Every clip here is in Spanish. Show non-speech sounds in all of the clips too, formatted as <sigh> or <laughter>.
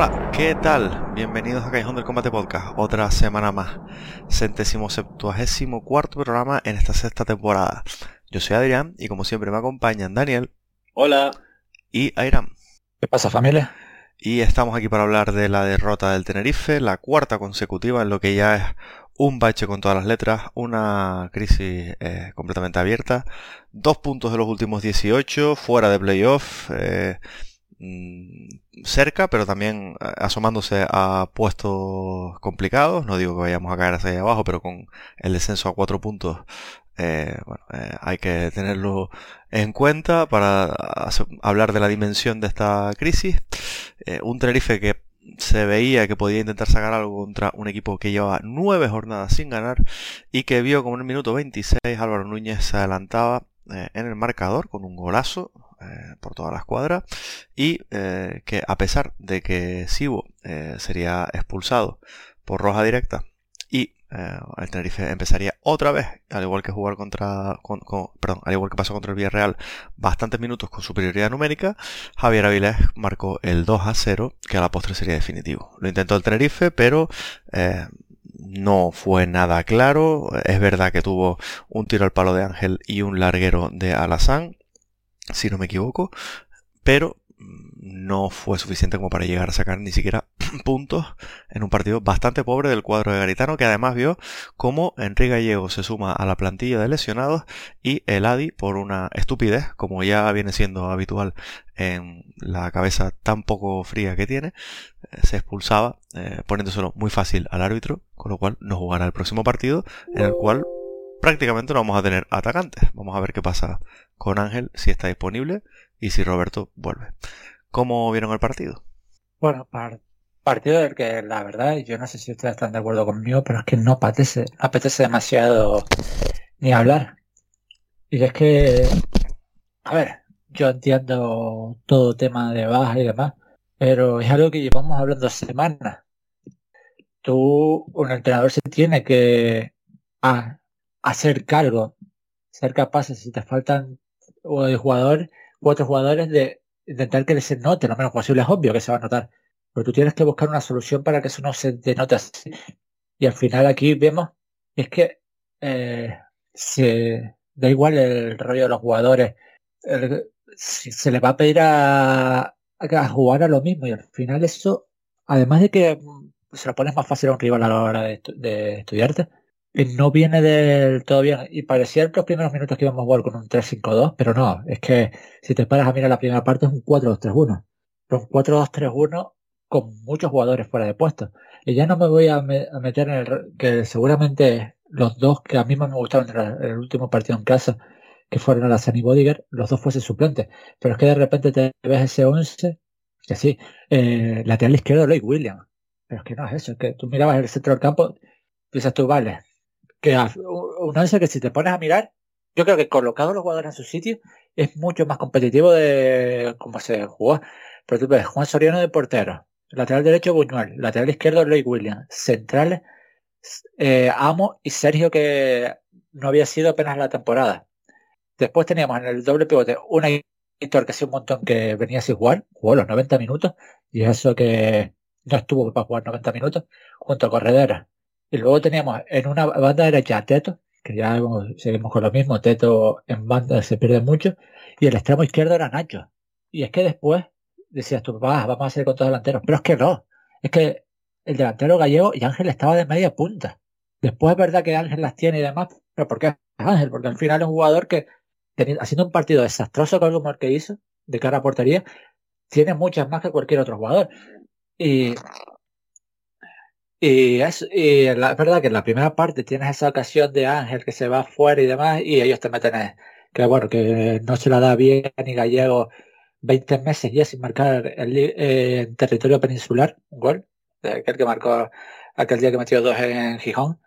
Hola, ¿qué tal? Bienvenidos a Callejón del Combate Podcast, otra semana más, centésimo septuagésimo cuarto programa en esta sexta temporada. Yo soy Adrián y como siempre me acompañan Daniel. Hola. Y Airam. ¿Qué pasa familia? Y estamos aquí para hablar de la derrota del Tenerife, la cuarta consecutiva en lo que ya es un bache con todas las letras, una crisis eh, completamente abierta, dos puntos de los últimos 18, fuera de playoff. Eh, cerca, pero también eh, asomándose a puestos complicados. No digo que vayamos a caer hacia ahí abajo, pero con el descenso a cuatro puntos, eh, bueno, eh, hay que tenerlo en cuenta para hablar de la dimensión de esta crisis. un Tenerife que se veía que podía intentar sacar algo contra un equipo que llevaba nueve jornadas sin ganar y que vio como en el minuto 26 Álvaro Núñez se adelantaba en el marcador con un golazo eh, por toda la escuadra y eh, que a pesar de que Sibo eh, sería expulsado por roja directa y el Tenerife empezaría otra vez, al igual que jugar contra, perdón, al igual que pasó contra el Villarreal, bastantes minutos con superioridad numérica, Javier Avilés marcó el 2 a 0, que a la postre sería definitivo. Lo intentó el Tenerife, pero no fue nada claro. Es verdad que tuvo un tiro al palo de Ángel y un larguero de Alazán si no me equivoco, pero no fue suficiente como para llegar a sacar ni siquiera <clears throat> puntos en un partido bastante pobre del cuadro de Garitano, que además vio cómo Enrique Gallego se suma a la plantilla de lesionados y el Adi, por una estupidez, como ya viene siendo habitual en la cabeza tan poco fría que tiene, eh, se expulsaba, eh, poniéndoselo muy fácil al árbitro, con lo cual no jugará el próximo partido, en el cual prácticamente no vamos a tener atacantes. Vamos a ver qué pasa con Ángel, si está disponible y si Roberto vuelve. ¿Cómo vieron el partido? Bueno, partido del que la verdad, yo no sé si ustedes están de acuerdo conmigo, pero es que no apetece, apetece demasiado ni hablar. Y es que, a ver, yo entiendo todo tema de baja y demás, pero es algo que llevamos hablando semanas. Tú, un entrenador se tiene que hacer cargo, ser capaces, si te faltan de jugador, cuatro jugadores, de intentar que se note lo menos posible. Es obvio que se va a notar, pero tú tienes que buscar una solución para que eso no se denote así. Y al final aquí vemos, es que eh, se, da igual el rollo de los jugadores, si se le va a pedir a, jugar a lo mismo y al final eso, además de que se lo pones más fácil a un rival a la hora de, de estudiarte, no viene del todo bien. Y parecía que los primeros minutos que íbamos a jugar con un 3-5-2, pero no, es que si te paras a mirar la primera parte es un 4-2-3-1. un 4-2-3-1 con muchos jugadores fuera de puesto. Y ya no me voy a, meter en el que seguramente los dos que a mí más me gustaron en el último partido en casa, que fueron a y Bodiger, los dos fuesen suplentes. Pero es que de repente te ves ese 11, que sí, eh, lateral izquierdo Lloyd Williams. Pero es que no es eso, es que tú mirabas el centro del campo, dices tú, vale, que un 11 que si te pones a mirar, yo creo que colocado los jugadores en su sitio es mucho más competitivo de cómo se jugó. Pero tú ves, Juan Soriano de portero, lateral derecho Buñuel, lateral izquierdo Lloyd Williams, centrales eh, Amo y Sergio que no había sido apenas la temporada. Después teníamos en el doble pivote una Héctor que hacía un montón que venía sin jugar, jugó los 90 minutos y eso que no estuvo para jugar 90 minutos junto a Corredera. Y luego teníamos en una banda derecha a Teto, que ya seguimos con lo mismo, Teto en banda se pierde mucho, y el extremo izquierdo era Nacho. Y es que después decías tú, vamos a hacer con todos delanteros, pero es que no, es que el delantero gallego y Ángel estaba de media punta. Después es verdad que Ángel las tiene y demás, pero ¿por qué Ángel? Porque al final es un jugador que, haciendo un partido desastroso como el que hizo, de cara a portería, tiene muchas más que cualquier otro jugador. Y, y es, y la, verdad que en la primera parte tienes esa ocasión de Ángel que se va fuera y demás, y ellos te meten en, que bueno, que no se la da bien ni Gallego 20 meses ya sin marcar el, eh, territorio peninsular un gol, aquel que marcó aquel día que metió dos en Gijón.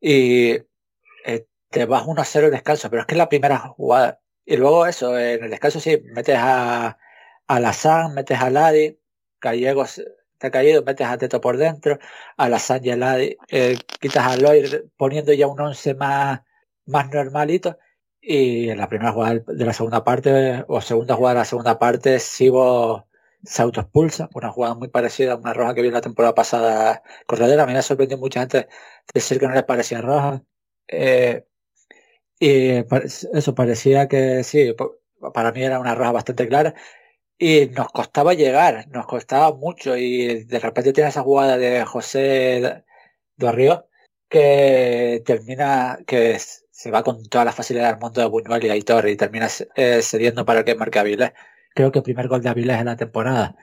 Y eh, te vas 1 a 0 el descanso, pero es que es la primera jugada. Y luego eso, en el descanso sí, metes a, a metes a Ladi, Gallegos caído, metes a Teto por dentro, a Lazán y a Ladi, eh, quitas a Lloyd poniendo ya un 11 más, más normalito. Y en la primera jugada de la segunda parte, o segunda jugada de la segunda parte, Sibo se autoexpulsa, una jugada muy parecida a una roja que vi la temporada pasada Corredera. A mí me sorprendió mucha gente decir que no les parecía roja. Eh, y eso parecía que sí, para mí era una roja bastante clara. Y nos costaba llegar, nos costaba mucho. Y de repente tiene esa jugada de José Río que termina, que se va con toda la facilidad del mundo de Buñuel y Aitor y termina eh, cediendo para que marque Avilés. Creo que el primer gol de Avilés en la temporada.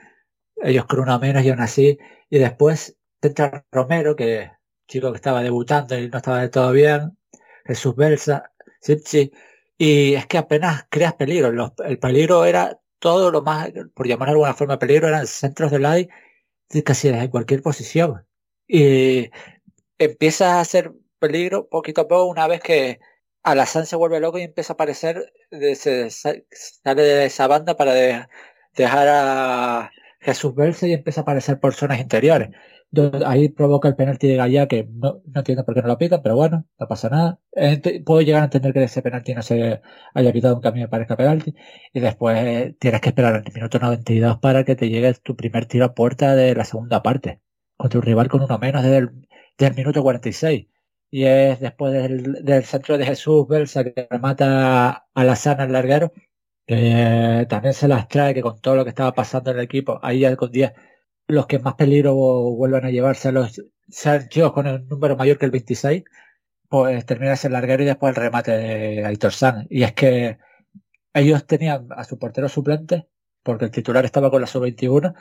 Ellos con una menos y aún así. Y después entra Romero, que chico que estaba debutando y no estaba de todo bien. Jesús Belsa, sí, Y es que apenas creas peligro. el peligro era todo lo más, por llamar de alguna forma peligro, eran centros del ADI casi desde cualquier posición. Y empieza a ser peligro poquito a poco una vez que Alazán se vuelve loco y empieza a aparecer, se, sale de esa banda para dejar a Jesús verse y empieza a aparecer por zonas interiores. Ahí provoca el penalti de Gaya, que no, entiendo por qué no lo pitan, pero bueno, no pasa nada. Puedo llegar a entender que ese penalti no se haya pitado aunque a mí me parezca penalti. Y después tienes que esperar el minuto 92 para que te llegue tu primer tiro a puerta de la segunda parte. Contra un rival con uno menos desde el, minuto 46 y es después del, centro de Jesús Belsa que mata a la sana el larguero, que también se las trae, que con todo lo que estaba pasando en el equipo, ahí ya con 10, los que más peligro vuelvan a llevarse a los chicos con el número mayor que el 26, pues termina ese larguero y después el remate de Aitor San. Y es que ellos tenían a su portero suplente, porque el titular estaba con la sub-21,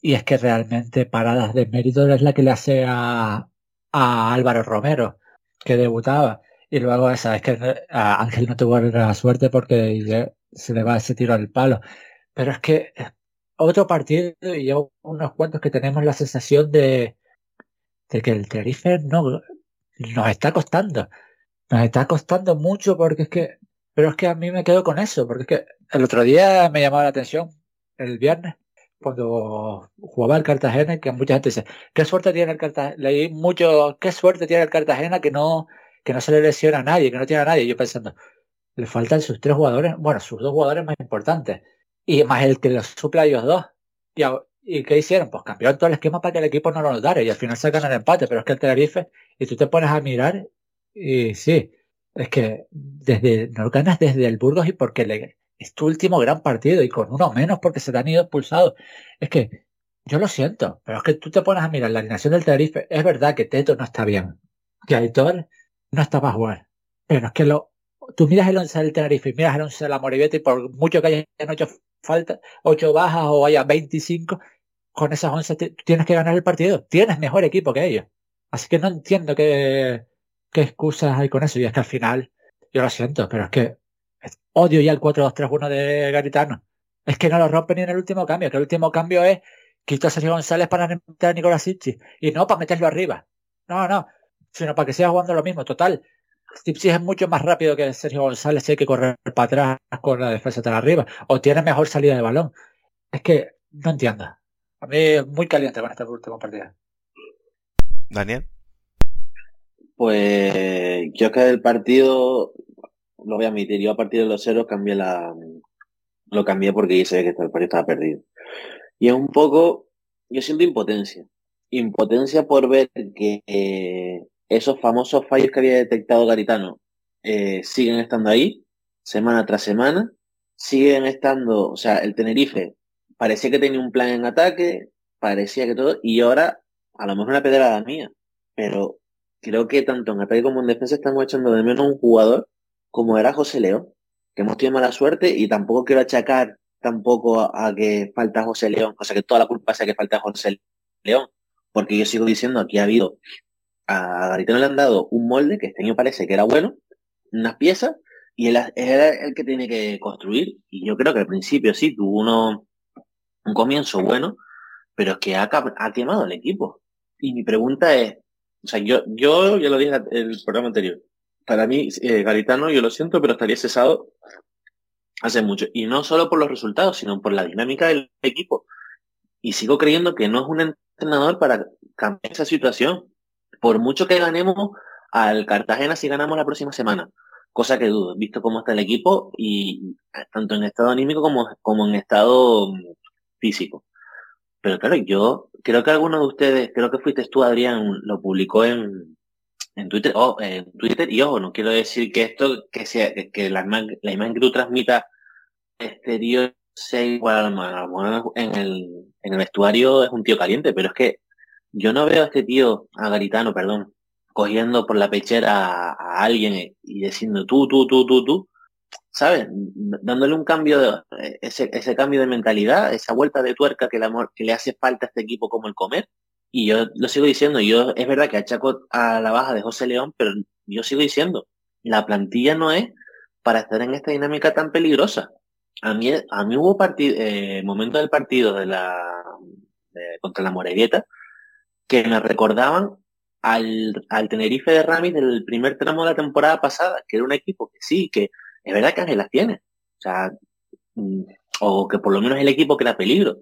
y es que realmente paradas de mérito es la que le hace a, a Álvaro Romero que debutaba. Y luego esa, es que a Ángel no tuvo la suerte porque se le va ese tiro al palo. Pero es que otro partido y yo unos cuantos que tenemos la sensación de, de que el Tenerife no nos está costando. Nos está costando mucho porque es que, pero es que a mí me quedo con eso, porque es que el otro día me llamaba la atención, el viernes, cuando jugaba el Cartagena, que mucha gente dice, qué suerte tiene el Cartagena, leí mucho, qué suerte tiene el Cartagena que no, que no se le lesiona a nadie, que no tiene a nadie. Yo pensando, le faltan sus tres jugadores, bueno, sus dos jugadores más importantes, y más el que los supla a ellos dos. Y, ¿Y qué hicieron? Pues cambiaron todo el esquema para que el equipo no lo notara y al final sacan el empate, pero es que el Tenerife, y tú te pones a mirar, y sí, es que desde, no ganas desde el Burgos y porque le, es tu último gran partido y con uno menos porque se te han ido expulsados. Es que yo lo siento, pero es que tú te pones a mirar la alineación del Tenerife. Es verdad que Teto no está bien, que Aitor no está para jugar, pero es que lo, tú miras el 11 del Tenerife y miras el 11 de la Moribeta y por mucho que hayan hecho falta, 8 bajas o haya 25, con esas 11 tienes que ganar el partido. Tienes mejor equipo que ellos. Así que no entiendo qué, qué excusas hay con eso. Y es que al final, yo lo siento, pero es que Odio ya el 4-2-3-1 de Garitano. Es que no lo rompe ni en el último cambio, que el último cambio es quitar a Sergio González para meter a Nicolás Sipsi y no para meterlo arriba. No, no, sino para que siga jugando lo mismo. Total, Sipsi es mucho más rápido que Sergio González si hay que correr para atrás con la defensa de arriba o tiene mejor salida de balón. Es que no entiendo. A mí es muy caliente con este último partido. Daniel. Pues yo que el partido, lo voy a admitir, yo a partir de los ceros cambié la, lo cambié porque sé que el partido estaba perdido. Y es un poco, yo siento impotencia. Impotencia por ver que eh, esos famosos fallos que había detectado Garitano eh, siguen estando ahí, semana tras semana. Siguen estando, o sea, el Tenerife parecía que tenía un plan en ataque, parecía que todo, y ahora a lo mejor una pedrada mía, pero creo que tanto en ataque como en defensa estamos echando de menos un jugador como era José León, que hemos tenido mala suerte y tampoco quiero achacar tampoco a, que falta José León, o sea que toda la culpa sea que falta José León, porque yo sigo diciendo aquí ha habido a Garitano le han dado un molde que este año parece que era bueno, unas piezas, y él era el que tiene que construir. Y yo creo que al principio sí tuvo uno, un comienzo bueno, pero es que ha, quemado el equipo. Y mi pregunta es, o sea, yo, yo ya lo dije en el programa anterior. Para mí, eh, Garitano, yo lo siento, pero estaría cesado hace mucho. Y no solo por los resultados, sino por la dinámica del equipo. Y sigo creyendo que no es un entrenador para cambiar esa situación. Por mucho que ganemos al Cartagena si ganamos la próxima semana. Cosa que dudo, visto cómo está el equipo y tanto en estado anímico como, como en estado mm, físico. Pero claro, yo creo que alguno de ustedes, creo que fuiste tú, Adrián, lo publicó en, en Twitter, oh, en Twitter, y ojo, no quiero decir que esto, que sea, que la, la imagen que tú transmitas exterior sea igual en el, en el vestuario es un tío caliente, pero es que yo no veo a este tío, a Garitano, perdón, cogiendo por la pechera a, alguien y diciendo tú, tú, tú, tú, tú, ¿sabes? Dándole un cambio, de, eh, ese, ese cambio de mentalidad, esa vuelta de tuerca que, le hace falta a este equipo como el comer. Y yo lo sigo diciendo, yo es verdad que achaco a la baja de José León, pero yo sigo diciendo, la plantilla no es para estar en esta dinámica tan peligrosa. A mí, a mí hubo eh, momentos del partido de la contra la Moregueta que me recordaban al, al Tenerife de Ramis del primer tramo de la temporada pasada, que era un equipo que sí, que es verdad que las tiene. Mm, o que por lo menos el equipo que era peligro.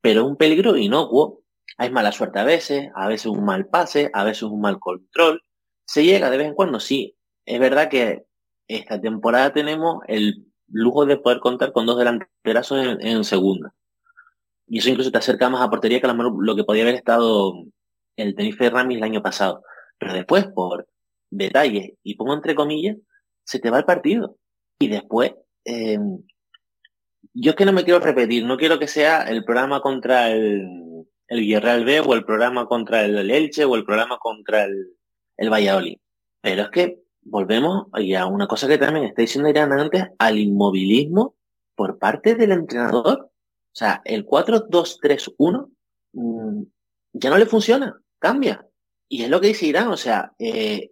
Pero un peligro inocuo. Hay mala suerte a veces, a veces un mal pase, a veces un mal control. Se llega de vez en cuando, sí. Es verdad que esta temporada tenemos el lujo de poder contar con dos delanterazos en segunda. Y eso incluso te acerca más a portería que lo que podía haber estado el Tenerife Ramis el año pasado. Pero después, por detalles, y pongo entre comillas, se te va el partido. Y después, em, yo es que no me quiero repetir, no quiero que sea el programa contra el, el Villarreal B o el programa contra el Elche o el programa contra el, el Valladolid. Pero es que volvemos a una cosa que también está diciendo Irán antes, al inmovilismo por parte del entrenador. O sea, el 4-2-3-1 mm, ya no le funciona cambia. Y es lo que dice Irán, o sea, eh,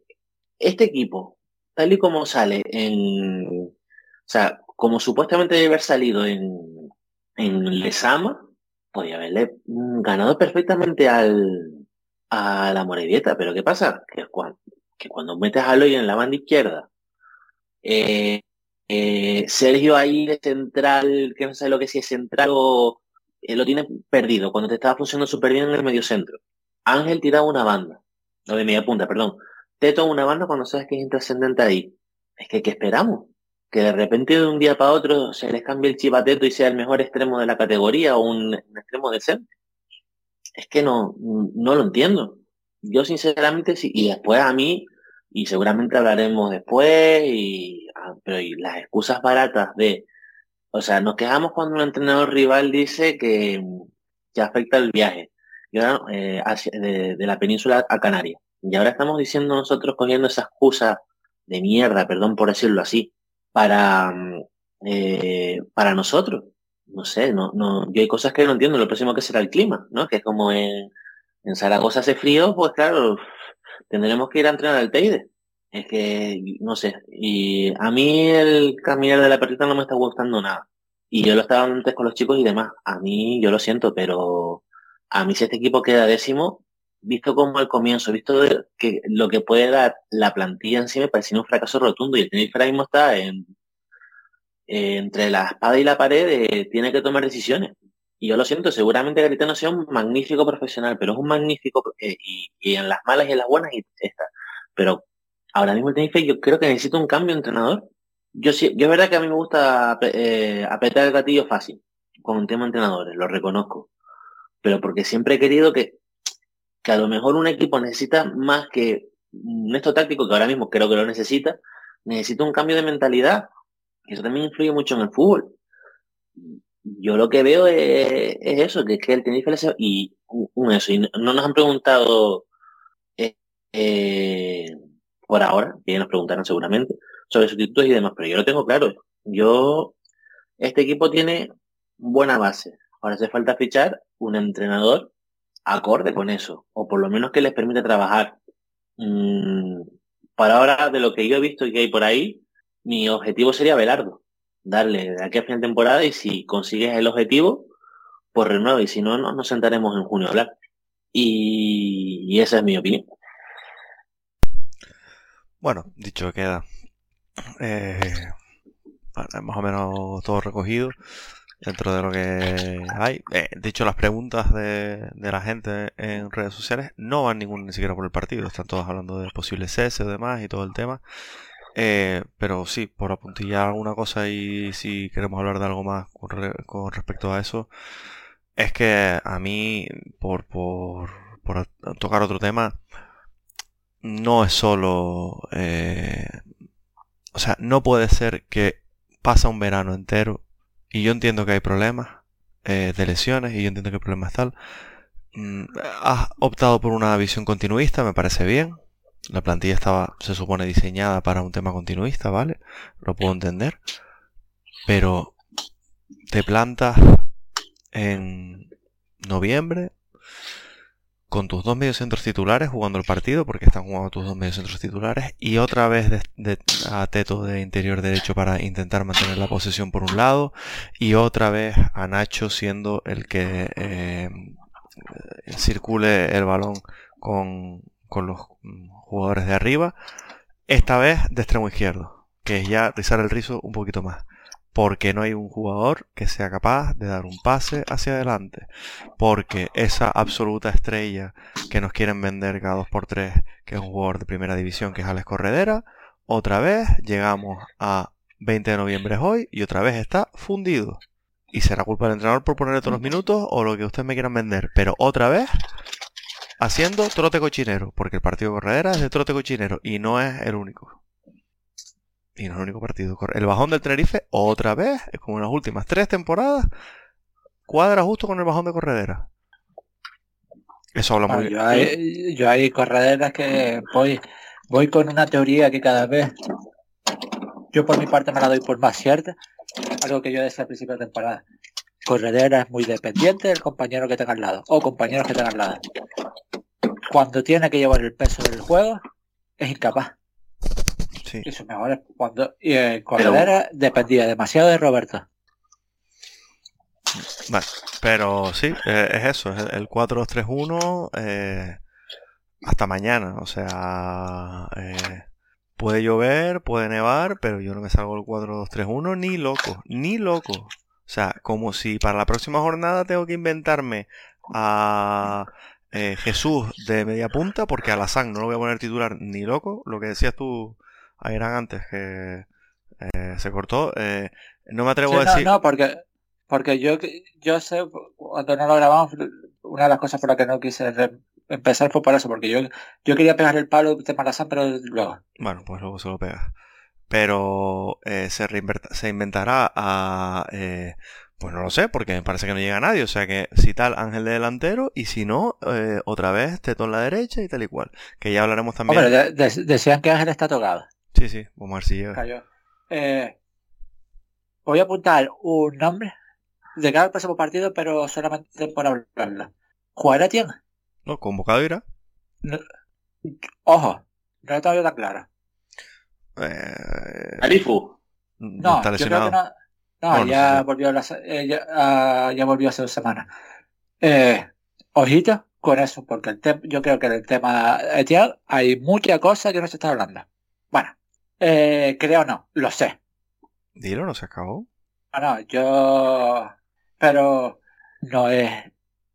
este equipo, tal y como sale en, o sea, como supuestamente debe haber salido en, en Lesama, podría haberle ganado perfectamente al, a la Moredieta, pero ¿qué pasa? Que cuando, que cuando metes a Loy en la banda izquierda, eh, eh, Sergio ahí de central, que no sé lo que si es central o lo tiene perdido, cuando te estaba funcionando súper bien en el medio centro. Ángel tiraba una banda, no de media punta, perdón. Teto una banda cuando sabes que es intrascendente ahí. Es que, ¿qué esperamos? Que de repente de un día para otro se les cambie el chivateto y sea el mejor extremo de la categoría o un, extremo decente. Es que no, no lo entiendo. Yo sinceramente sí, y después a mí, y seguramente hablaremos después, y, pero y las excusas baratas de, o sea, nos quejamos cuando un entrenador rival dice que, que afecta el viaje eh, de, la península a Canarias. Y ahora estamos diciendo nosotros cogiendo esa excusa de mierda, perdón por decirlo así, para, mm, eh, para nosotros. No sé, no, no, yo hay cosas que no entiendo. Lo próximo que será el clima, ¿no? Que como en, en Zaragoza hace frío, pues claro, tendremos que ir a entrenar al Teide. Es que, no sé, y a mí el caminar de la perrita no me está gustando nada. Y yo lo estaba antes con los chicos y demás. A mí, yo lo siento, pero a mí si este equipo queda décimo, visto como el comienzo, visto que lo que puede dar la plantilla en sí, me parece un fracaso rotundo. Y el Tenerife ahora mismo está en, entre la espada y la pared, tiene que tomar decisiones. Y yo lo siento, seguramente Garitano sea un magnífico profesional, pero es un magnífico, eh, y, en las malas y en las buenas y está. Pero ahora mismo el Tenerife yo creo que necesita un cambio de entrenador. Yo sí, yo es verdad que a mí me gusta eh, apretar el gatillo fácil con un tema de entrenadores, lo reconozco. Pero porque siempre he querido que, que a lo mejor un equipo necesita más que un esto táctico, que ahora mismo creo que lo necesita, necesita un cambio de mentalidad. Eso también influye mucho en el fútbol yo lo que veo es, eso, que es que el Tenerife y un eso, y no, nos han preguntado eh, eh, por ahora, que nos preguntaron seguramente, sobre sustitutos y demás, pero yo lo tengo claro. Yo, este equipo tiene buena base. Ahora hace falta fichar un entrenador acorde con eso, o por lo menos que les permita trabajar. Mm, para ahora, de lo que yo he visto y que hay por ahí, mi objetivo sería Belardo darle de aquí a fin de temporada y si consigues el objetivo, pues renueva y si no, no nos sentaremos en junio a hablar. Y, esa es mi opinión. Bueno, dicho queda. Eh, más o menos todo recogido dentro de lo que hay. Eh, dicho, las preguntas de, de, la gente en redes sociales no van ninguna ni siquiera por el partido. Están todos hablando de posibles cese y demás y todo el tema. Eh, pero sí, por apuntillar alguna cosa y si queremos hablar de algo más con, respecto a eso, es que a mí, por, por tocar otro tema, no es solo... Eh, o sea, no puede ser que pasa un verano entero y yo entiendo que hay problemas eh, de lesiones y yo entiendo que el problema es tal. Mm, has optado por una visión continuista, me parece bien, la plantilla estaba, se supone, diseñada para un tema continuista, ¿vale? Lo puedo entender. Pero te plantas en noviembre con tus dos mediocentros titulares jugando el partido, porque están jugando tus dos mediocentros titulares, y otra vez a Teto de interior derecho para intentar mantener la posesión por un lado, y otra vez a Nacho siendo el que eh, circule el balón con, con los jugadores de arriba. Esta vez de extremo izquierdo, que es ya rizar el rizo un poquito más. Porque no hay un jugador que sea capaz de dar un pase hacia adelante. Porque esa absoluta estrella que nos quieren vender cada 2x3, que es un jugador de primera división, que es Alex Corredera, otra vez llegamos a 20 de noviembre hoy y otra vez está fundido. Y será culpa del entrenador por ponerle todos los minutos o lo que ustedes me quieran vender. Pero otra vez haciendo trote cochinero, porque el partido Corredera es de trote cochinero y no es el único. Y no es el único partido. El bajón del Tenerife, otra vez, es como en las últimas tres temporadas, cuadra justo con el bajón de Corredera. Eso habla muy bien. Yo hay, yo hay correderas que voy, voy con una teoría que cada vez, yo por mi parte me la doy por más cierta, algo que yo decía al principio de temporada. Corredera es muy dependiente del compañero que tenga al lado, o compañeros que tenga al lado cuando tiene que llevar el peso del juego, es incapaz. Sí. Eso mejor cuando y eh, dependía demasiado de Roberto. Vale, pero sí, eh, es eso, es el 4-2-3-1 eh, hasta mañana, o sea, puede llover, puede nevar, pero yo no me salgo el 4-2-3-1 ni loco, ni loco. O sea, como si para la próxima jornada tengo que inventarme a eh, Jesús de media punta, porque Alazán no lo voy a poner titular ni loco. Lo que decías tú, eran antes, que eh, se cortó. Eh, no me atrevo a decir. No, porque, porque yo, yo sé, cuando no lo grabamos, una de las cosas por las que no quise empezar fue por eso, porque yo, yo quería pegar el palo de Alazán, pero luego. Bueno, pues luego se lo pegas. Pero se, se inventará a pues no lo sé, porque me parece que no llega nadie. O sea que si tal, Ángel de delantero, y si no, eh, otra vez Teto en la derecha y tal y cual. Que ya hablaremos también. Hombre, decían que Ángel está tocado. Sí, sí, vamos a ver si llega. Eh, voy a apuntar un nombre de cada próximo partido, pero solamente por hablarla. ¿Jugará No, convocado irá. ojo, no está tan clara. Eh, Alifu. no, No, está yo creo lesionado. que no. No, ya volvió la, se- eh, ya, ah, ya volvió hace dos semanas. Eh, ojito con eso, porque el yo creo que en el tema Etienne hay mucha cosa que no se está hablando. Bueno, eh, creo no, lo sé. Dilo, no se acabó. No, no, yo... Pero no es...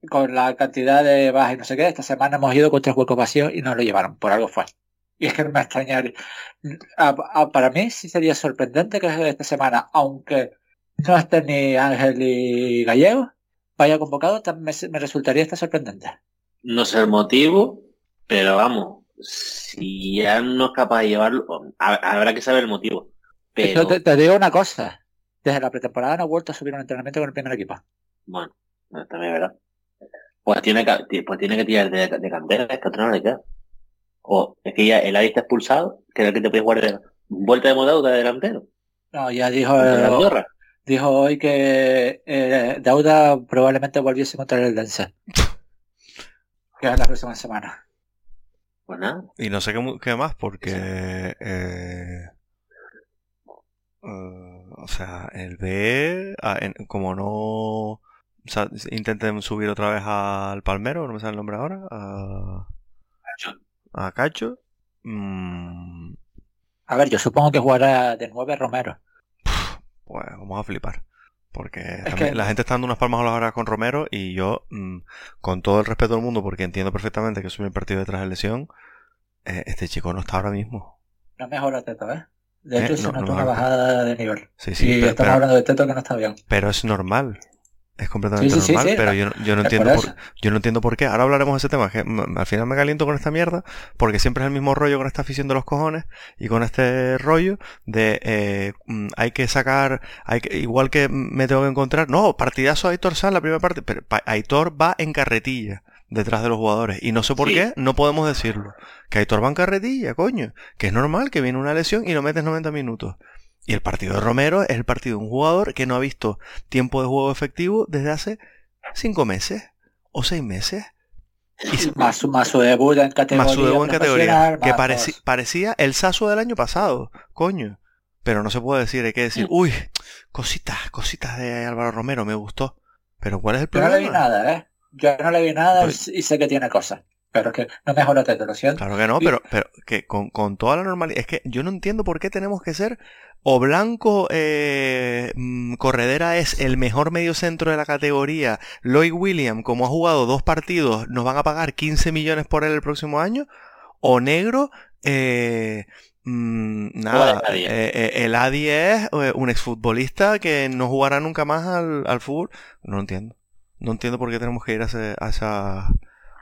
Con la cantidad de bajas y no sé qué, esta semana hemos ido con tres huecos vacíos y no lo llevaron, por algo fue. Y es que no me extrañaría. A- a- para mí sí sería sorprendente que esta semana, aunque no esté ni Ángel y Gallego, vaya convocado, también me, me resultaría esta sorprendente. No sé el motivo, pero vamos, si ya no es capaz de llevarlo, ha- habrá que saber el motivo. Pero, te, te digo una cosa, desde la pretemporada no ha vuelto a subir un entrenamiento con el primer equipo. bueno, también es verdad. Pues tiene que, pues tiene que tirar de, de cantera, es que otro no le queda. O es que ya el Adi está expulsado, el que te puede jugar de vuelta de modauda de delantero. No, ya dijo, dijo hoy que eh, Dauda probablemente volviese contra el Dense. Que es la próxima semana. Pues nada, Y no sé qué, más, porque... eh, eh, o sea, el B, ah, en- como no... o sea, intenten subir otra vez al Palmero, no me sale el nombre ahora, a, Cacho. a Cacho. mm, A ver, yo supongo que jugará de 9 Romero. pues vamos a flipar. Porque Es también que- la gente está dando unas palmas a las horas con Romero y yo, mm, con todo el respeto del mundo, porque entiendo perfectamente que es un partido detrás de lesión, eh, este chico no está ahora mismo. No mejora Teto, ¿eh? De Eh, hecho, se no, notó no una bajada de nivel. Sí, sí, y pero, estamos pero- hablando de Teto que no está bien. pero es normal. Es completamente Sí, sí, sí, normal, sí, pero yo, no- yo no entiendo por yo no entiendo por qué. Ahora hablaremos de ese tema, que al final me caliento con esta mierda, porque siempre es el mismo rollo con esta afición de los cojones y con este rollo de eh, mm, hay que sacar, hay que, igual que me tengo que encontrar, no, partidazo a Aitor San la primera parte, pero Aitor va en carretilla detrás de los jugadores y no sé por Sí. qué no podemos decirlo. Que Aitor va en carretilla, coño, que es normal que viene una lesión y lo metes 90 minutos. Y el partido de Romero es el partido de un jugador que no ha visto tiempo de juego efectivo desde hace cinco meses o seis meses. Y se- Más, su- más su debut en categoría. más su debut en categoría. Que parecía el Saso del año pasado, coño. Pero no se puede decir, hay que decir, Mm. uy, cositas, cositas de Álvaro Romero, me gustó. Pero ¿cuál es el Yo no le vi problema? nada, ¿eh? Yo no le vi nada Pero- y sé que tiene cosas. Pero es que no mejora lo siento. Claro que no, Y- pero, pero que con, con toda la normalidad. Es que yo no entiendo por qué tenemos que ser. O Blanco eh, mm, Corredera es el mejor medio centro de la categoría. Lloyd William, como ha jugado dos partidos, nos van a pagar 15 millones por él el próximo año. O Negro, eh, mm, nada. el Adi. eh, eh, el Adi es eh, un exfutbolista que no jugará nunca más al, al fútbol. No entiendo. No entiendo por qué tenemos que ir a, ese- a esa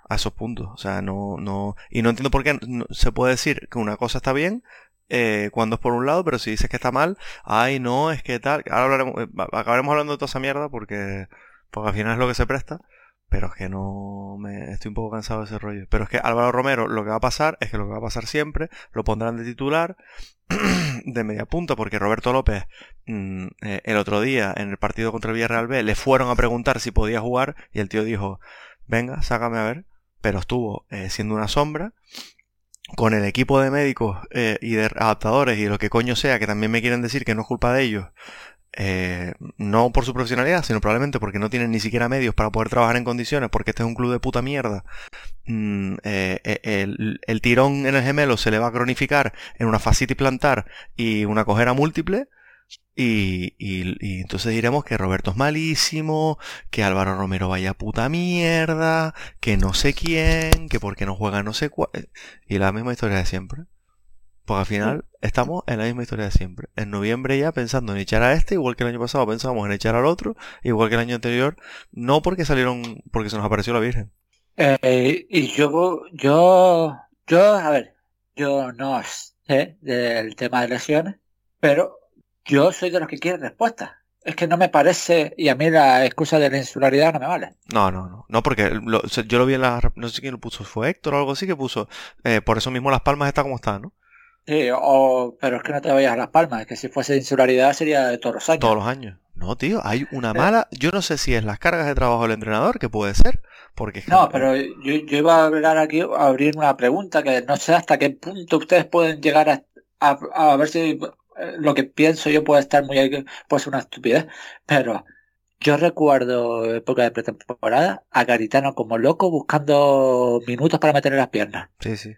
a esos puntos. O sea, no, no, y no entiendo por qué se puede decir que una cosa está bien eh, cuando es por un lado, pero si dices que está mal, ay, no, es que tal. Ahora hablaremos, eh, acabaremos hablando de toda esa mierda porque, porque al final es lo que se presta. Pero es que no me estoy un poco cansado de ese rollo. Pero es que Álvaro Romero lo que va a pasar es que lo que va a pasar siempre lo pondrán de titular <clears throat> de media punta porque Roberto López mm, eh, el otro día en el partido contra el Villarreal B le fueron a preguntar si podía jugar y el tío dijo venga, sácame a ver pero estuvo eh, siendo una sombra con el equipo de médicos eh, y de adaptadores y lo que coño sea, que también me quieren decir que no es culpa de ellos, eh, no por su profesionalidad, sino probablemente porque no tienen ni siquiera medios para poder trabajar en condiciones, porque este es un club de puta mierda. Mm, el, el tirón en el gemelo se le va a cronificar en una fascitis plantar y una cojera múltiple. Y, y- y entonces diremos que Roberto es malísimo, que Álvaro Romero vaya puta mierda, que no sé quién, que porque no juega no sé cuál. Y la misma historia de siempre. Porque al final estamos en la misma historia de siempre. En noviembre ya pensando en echar a este, igual que el año pasado pensábamos en echar al otro, igual que el año anterior, no porque salieron, porque se nos apareció la Virgen. Eh, y yo, yo, yo, a ver, yo no sé del tema de lesiones, pero yo soy de los que quieren respuestas. Es que no me parece, y a mí la excusa de la insularidad no me vale. No, no, no. No, porque lo- yo lo vi en la... No sé quién lo puso, fue Héctor o algo así que puso. eh, por eso mismo Las Palmas está como está, ¿no? Sí, o, pero es que no te vayas a las palmas, es que si fuese de insularidad sería de todos los años. Todos los años. No, tío, hay una mala... Yo no sé si es las cargas de trabajo del entrenador, que puede ser, porque... No, pero yo, yo iba a hablar aquí, a abrir una pregunta que no sé hasta qué punto ustedes pueden llegar a, a, a ver si eh, lo que pienso yo puede estar muy puede ser una estupidez, pero yo recuerdo época de pretemporada a Garitano como loco buscando minutos para meter en las piernas. Sí, sí.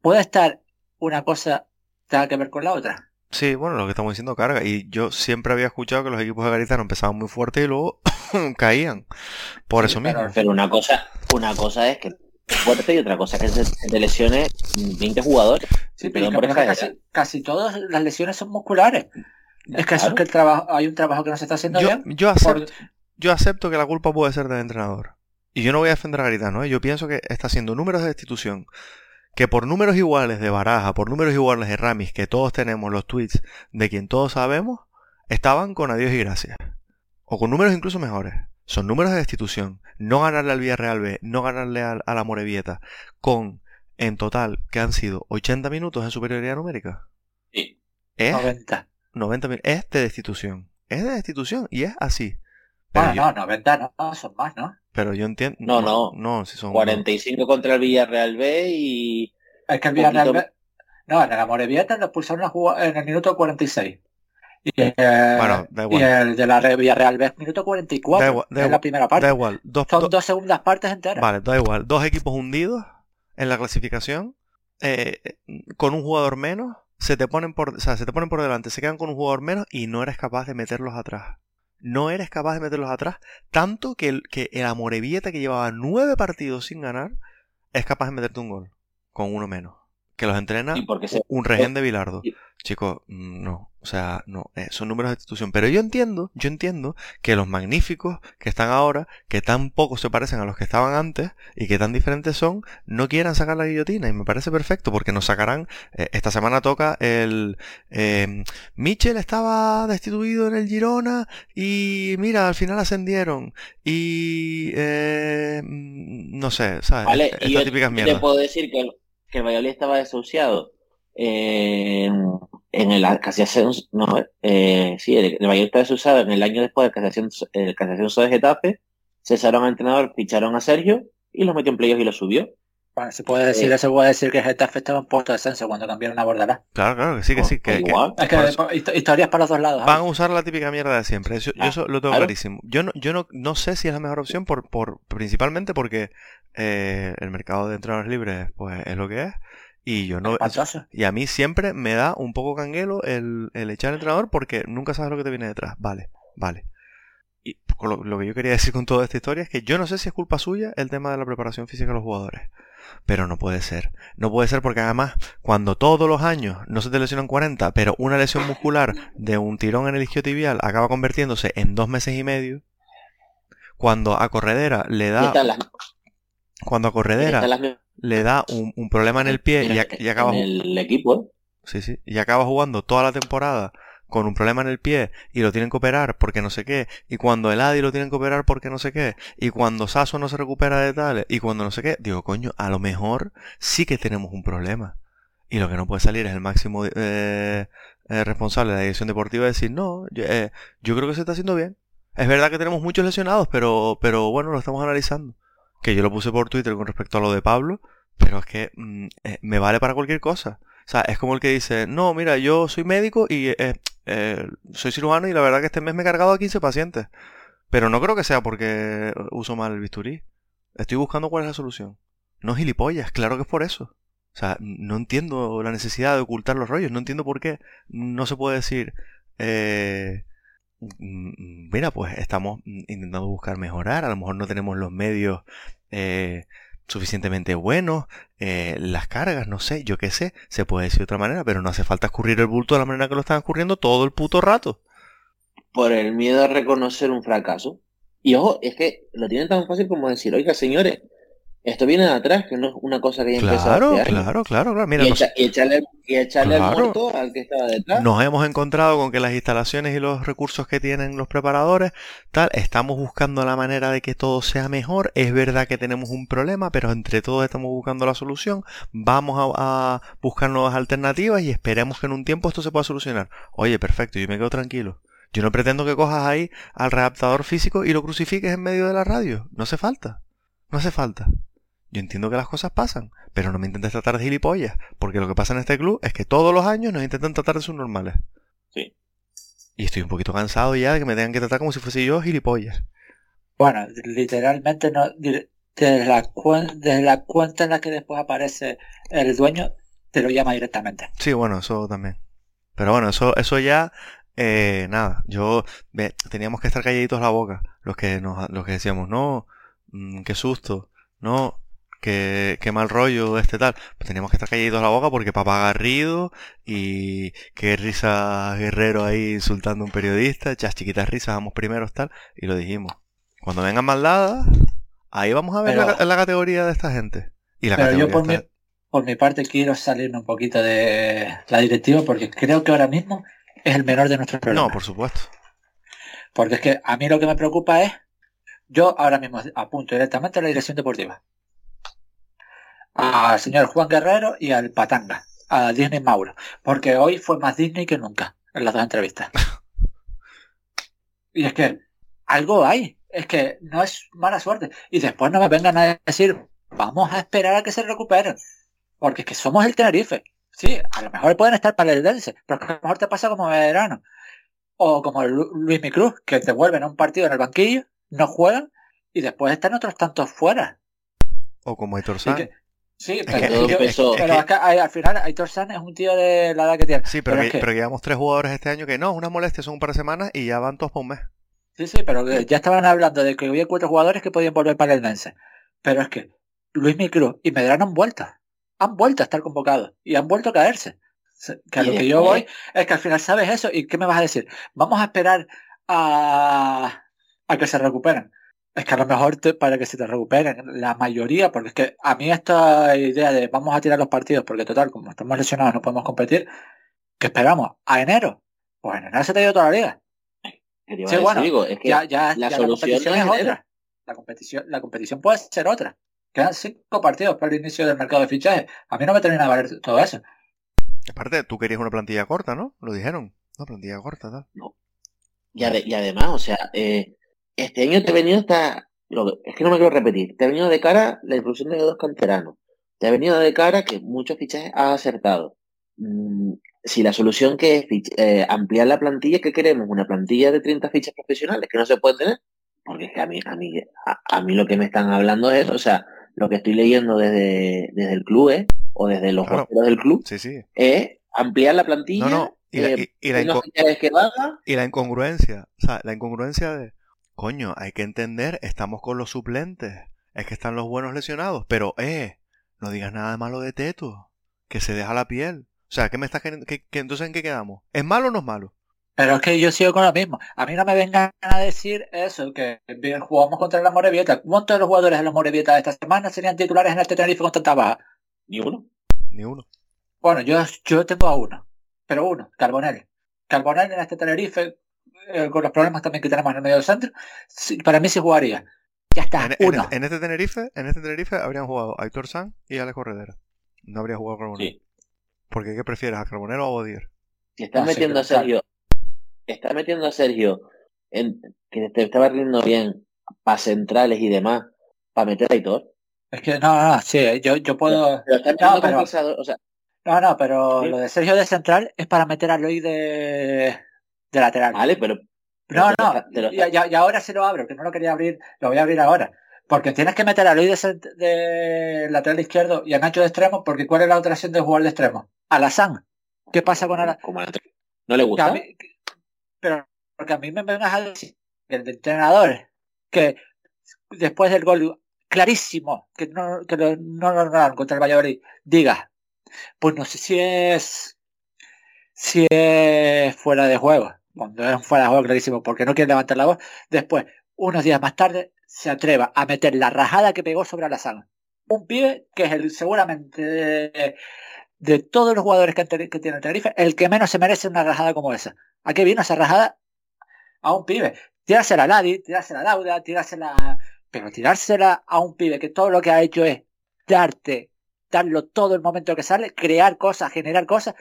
¿Puede estar una cosa tenga que ver con la otra? Sí, bueno, lo que estamos diciendo carga. Y yo siempre había escuchado que los equipos de Garitano empezaban muy fuerte y luego <coughs> caían. Por eso mismo. Pero una cosa, una cosa es que fuerte y otra cosa que es de lesiones 20 jugadores. Sí, pero casi, casi, todas las lesiones son musculares. Es que eso es que el trabajo, hay un trabajo que no se está haciendo yo, bien. Yo acepto, yo acepto que la culpa puede ser del entrenador. Y yo no voy a defender a Garitano, ¿eh? yo pienso que está haciendo números de destitución que por números iguales de Baraja, por números iguales de Ramis, que todos tenemos los tweets de quien todos sabemos, estaban con adiós y gracias. O con números incluso mejores. Son números de destitución. No ganarle al Villarreal B, no ganarle a, la Morevieta, con, en total, que han sido 80 minutos en superioridad numérica. Sí. Es 90. 90 minutos. Es de destitución. Es de destitución y es así. Pero no, 90 no, son más, ¿no? Pero yo entiendo. No, no. No, si son. 45 contra el Villarreal B y. Es que el Villarreal B. No, en el Amorebieta lo expulsaron en el minuto 46. Y, eh, bueno, da igual. y el de la Villarreal B, minuto 44. Da igual, da es la primera parte. Da igual. Dos, Son dos segundas partes enteras. Vale, da igual. Dos equipos hundidos en la clasificación. Eh, con un jugador menos. Se te ponen por. O sea, se te ponen por delante. Se quedan con un jugador menos y no eres capaz de meterlos atrás no eres capaz de meterlos atrás, tanto que el, que el Amorebieta que llevaba nueve partidos sin ganar es capaz de meterte un gol con uno menos. Que los entrena un regen de Bilardo. Chicos, no. O sea, no, eh, son números de institución. Pero yo entiendo, yo entiendo que los magníficos que están ahora, que tan poco se parecen a los que estaban antes y que tan diferentes son, no quieran sacar la guillotina. Y me parece perfecto porque nos sacarán. Eh, esta semana toca el. Eh, Michel estaba destituido en el Girona y mira, al final ascendieron. Y. Eh, mm, no sé, ¿sabes? Vale, Estas y típicas mierdas. Te puedo decir que, que Valladolid estaba desahuciado en el casación, no, eh, sí, el, el Valladolid usado en el año después de casación, el casación de Getafe, cesaron al entrenador, ficharon a Sergio y los metió en playoffs y lo subió. Bueno, se puede decir, eh, se puede decir que Getafe estaba en puesto de ascenso cuando cambiaron a Bordalás. Claro, claro, que sí, que sí. Que, igual. es que historias para los dos lados. Van a usar la típica mierda de siempre. Yo, ah, eso lo tengo clarísimo. Yo no, yo no, no sé si es la mejor opción por, por principalmente porque eh, el mercado de entrenadores libres pues es lo que es. Y yo no. Y a mí siempre me da un poco canguelo el, el echar al entrenador porque nunca sabes lo que te viene detrás. Vale, vale. Y lo, que yo quería decir con toda esta historia es que yo no sé si es culpa suya el tema de la preparación física de los jugadores. Pero no puede ser. No puede ser porque además, cuando todos los años no se te lesionan 40, pero una lesión muscular de un tirón en el isquiotibial acaba convirtiéndose en dos meses y medio, cuando a Corredera le da. Cuando a Corredera le da un, problema en el pie y, acaba en el equipo. Sí, sí, y acaba jugando toda la temporada con un problema en el pie y lo tienen que operar porque no sé qué, y cuando el Adi lo tienen que operar porque no sé qué, y cuando Saso no se recupera de tal, y cuando no sé qué, digo, coño, a lo mejor sí que tenemos un problema. Y lo que no puede salir es el máximo eh, eh, responsable de la dirección deportiva decir, no, yo, eh, yo, creo que se está haciendo bien. Es verdad que tenemos muchos lesionados, pero, pero bueno, lo estamos analizando. Que yo lo puse por Twitter con respecto a lo de Pablo, pero es que mm, me vale para cualquier cosa. O sea, es como el que dice, no, mira, yo soy médico y eh, eh, soy cirujano y la verdad que este mes me he cargado a 15 pacientes. Pero no creo que sea porque uso mal el bisturí. Estoy buscando cuál es la solución. No gilipollas, claro que es por eso. O sea, no entiendo la necesidad de ocultar los rollos, no entiendo por qué no se puede decir, mm, mira, pues estamos intentando buscar mejorar, a lo mejor no tenemos los medios suficientemente buenos, eh, las cargas, no sé, yo qué sé, se puede decir de otra manera, pero no hace falta escurrir el bulto de la manera que lo están escurriendo todo el puto rato. Por el miedo a reconocer un fracaso. Y ojo, es que lo tienen tan fácil como decir, oiga señores, esto viene de atrás, que no es una cosa que ya claro, empezó este Claro, claro, claro. Mira, y, echarle, y echarle el muerto al que estaba detrás. Nos hemos encontrado con que las instalaciones y los recursos que tienen los preparadores, tal, estamos buscando la manera de que todo sea mejor. Es verdad que tenemos un problema, pero entre todos estamos buscando la solución. Vamos a, a buscar nuevas alternativas y esperemos que en un tiempo esto se pueda solucionar. Oye, perfecto, yo me quedo tranquilo. Yo no pretendo que cojas ahí al readaptador físico y lo crucifiques en medio de la radio. No hace falta. No hace falta. Yo entiendo que las cosas pasan, pero no me intentes tratar de gilipollas, porque lo que pasa en este club es que todos los años nos intentan tratar de subnormales. Sí. Y estoy un poquito cansado ya de que me tengan que tratar como si fuese yo gilipollas. Bueno, literalmente no, desde la, desde la cuenta en la que después aparece el dueño, te lo llama directamente. Sí, bueno, eso también. Pero bueno, eso, eso ya, eh, nada, yo, teníamos que estar calladitos la boca, los que nos, los que decíamos, no, mm, qué susto, no, qué mal rollo este tal. Pues teníamos que estar calladitos la boca porque papá Garrido y qué risa Guerrero ahí insultando a un periodista, chas chiquitas risas, vamos primeros tal, y lo dijimos. Cuando vengan maldadas, ahí vamos a ver la, la, categoría de esta gente. Y la pero yo por mi, por mi parte quiero salirme un poquito de la directiva porque creo que ahora mismo es el menor de nuestros problemas. No, por supuesto. Porque es que a mí lo que me preocupa es, yo ahora mismo apunto directamente a la dirección deportiva. Al señor Juan Guerrero y al Patanga, a Disney Mauro. Porque hoy fue más Disney que nunca en las dos entrevistas. y es que algo hay es que no es mala suerte. Y después no me vengan a decir, vamos a esperar a que se recuperen. Porque es que somos el Tenerife. Sí, a lo mejor pueden estar para el Dense, pero a lo mejor te pasa como verano. O como Luis Micruz, que te vuelven a un partido en el banquillo, no juegan y después están otros tantos fuera. O como Aitor San. Sí, pero, al final Aitor San es un tío de la edad que tiene. Sí, pero, pero, llevamos tres jugadores este año que no, una molestia, son un par de semanas y ya van todos por un mes. Sí, sí, pero ya estaban hablando de que había cuatro jugadores que podían volver para el Dense. Pero es que Luis Micro y Medrano han vuelto. Han vuelto a estar convocados y han vuelto a caerse. Que a lo que yo voy es que al final sabes eso y ¿qué me vas a decir? Vamos a esperar a, a que se recuperen. Es que a lo mejor para que se te recuperen la mayoría, porque es que a mí esta idea de vamos a tirar los partidos porque total, como estamos lesionados no podemos competir, que esperamos a enero. Pues en enero se te dio toda la liga. Sí, bueno, es que ya, ya, la, competición es otra. La competición, la competición puede ser otra. Quedan cinco partidos para el inicio del mercado de fichajes. A mí no me termina de valer todo eso. Aparte, tú querías una plantilla corta, ¿no? Lo dijeron. Una plantilla corta, tal. No. Y, y además, o sea, eh, este año te ha venido hasta. Es que no me quiero repetir. Te ha venido de cara la inclusión de dos canteranos. Te ha venido de cara que muchos fichajes has acertado. Mm, si la solución que es eh, ampliar la plantilla, ¿qué queremos? ¿Una plantilla de 30 fichas profesionales que no se puede tener? Porque es que a mí, a mí, a, mí lo que me están hablando es, o sea, lo que estoy leyendo desde, desde el club ¿eh? o desde los claro. del club sí, sí. es ampliar la plantilla. No, no. Y, la, eh, y, la que y la incongruencia, o sea, la incongruencia de, coño, hay que entender, estamos con los suplentes, es que están los buenos lesionados, pero, eh, no digas nada de malo de Teto, que se deja la piel. O sea, ¿qué me estás queriendo? Que, entonces en qué quedamos? ¿Es malo o no es malo? Pero es que yo sigo con lo mismo. A mí no me vengan a decir eso, que jugamos contra la Morevieta. ¿Cuántos de los jugadores de la Morevieta de esta semana serían titulares en este Tenerife con tanta baja? Ni uno. Ni uno. Bueno, yo, yo tengo a uno. Pero uno, Carbonell. Carbonell en este Tenerife, eh, con los problemas también que tenemos en el medio del centro, para mí sí jugaría. Ya está, en, uno. En, este Tenerife, en este Tenerife habrían jugado Aitor San y Alex Corredera. No habría jugado Carbonell. Sí. ¿Por ¿qué prefieres, a Carbonero o a Bodier? Si estás metiendo a Sergio, estás metiendo a Sergio en, que te estaba riendo bien para centrales y demás, para meter a Aitor. Es que no, no, sí, yo, yo puedo. Pero, no, pero, o sea, no, no, pero lo de Sergio de central es para meter a Loy de, de lateral. Vale, pero. no, no, y, y, ahora se lo abro, que no lo quería abrir, lo voy a abrir ahora. Porque tienes que meter a Luis de, de, lateral izquierdo y a Nacho de extremo, porque ¿cuál es la otra opción de jugar de extremo? Alazán. ¿Qué pasa con Alazán? ¿No le gusta? pero porque a mí me vengas a decir el entrenador que después del gol clarísimo que no, que no lo ganaron contra el Valladolid diga pues no sé si es si es fuera de juego cuando es fuera de juego clarísimo porque no quiere levantar la voz después unos días más tarde se atreva a meter la rajada que pegó sobre Alazán. Un pibe que es el seguramente de, todos los jugadores que, que tiene el Tenerife, el que menos se merece una rajada como esa. ¿A qué vino esa rajada? A un pibe. Tirársela a Ladi, tirársela a Lauda, tirársela... Pero tirársela a un pibe que todo lo que ha hecho es darte, darlo todo el momento que sale, crear cosas, generar cosas,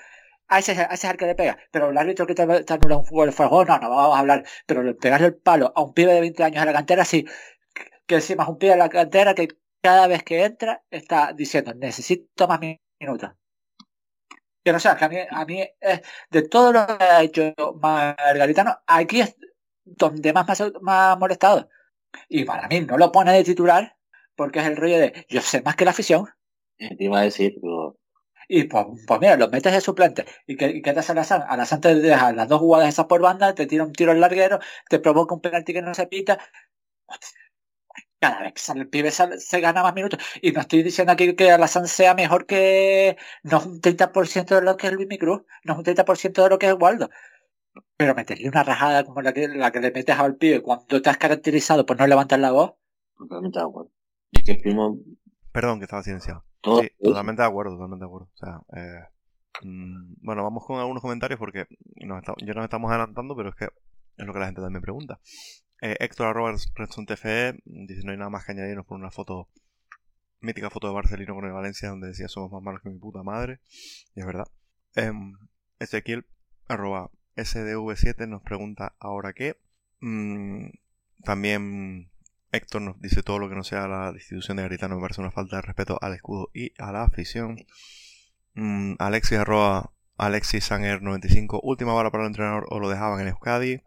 ese, a ese es el que le pega. Pero el árbitro que te, te un fútbol fuera no, no vamos a hablar. Pero pegarle el palo a un pibe de 20 años en la cantera, sí, que encima es un pibe de la cantera que cada vez que entra está diciendo necesito más minutos. Que no sé, que a mí, a mí de todo lo que ha hecho Margaritano, aquí es donde más me ha, molestado. Y para mí no lo pone de titular porque es el rollo de yo sé más que la afición. Te iba a decir, Y pues, pues, mira, lo metes de suplente. ¿Y que, te hace Alazán? Alazán te deja las dos jugadas esas por banda, te tira un tiro al larguero, te provoca un penalti que no se pita cada vez que sale el pibe se gana más minutos. Y no estoy diciendo aquí que Alazán sea mejor que. No es un 30% de lo que es Luis Micruz, no es un 30% de lo que es Waldo. Pero meterle una rajada como la que, la que le metes al pibe cuando te has caracterizado por no levantar la voz. Totalmente de acuerdo. Es que primo. Perdón, que estaba silenciado. Sí, totalmente de acuerdo, totalmente de acuerdo. O sea, eh, mm, bueno, vamos con algunos comentarios porque nos ya nos estamos adelantando, pero es que es lo que la gente también pregunta. Eh, Héctor arroba TFE dice no hay nada más que añadirnos por una foto, mítica foto de Barcelino con el Valencia donde decía somos más malos que mi puta madre. Y es verdad. Eh, Ezequiel arroba SDV7 nos pregunta ahora qué. Mm, también Héctor nos dice todo lo que no sea la institución de Garitano me parece una falta de respeto al escudo y a la afición. Mm, Alexis arroba Alexis Sanger 95 última bala para el entrenador o lo dejaban en Euskadi.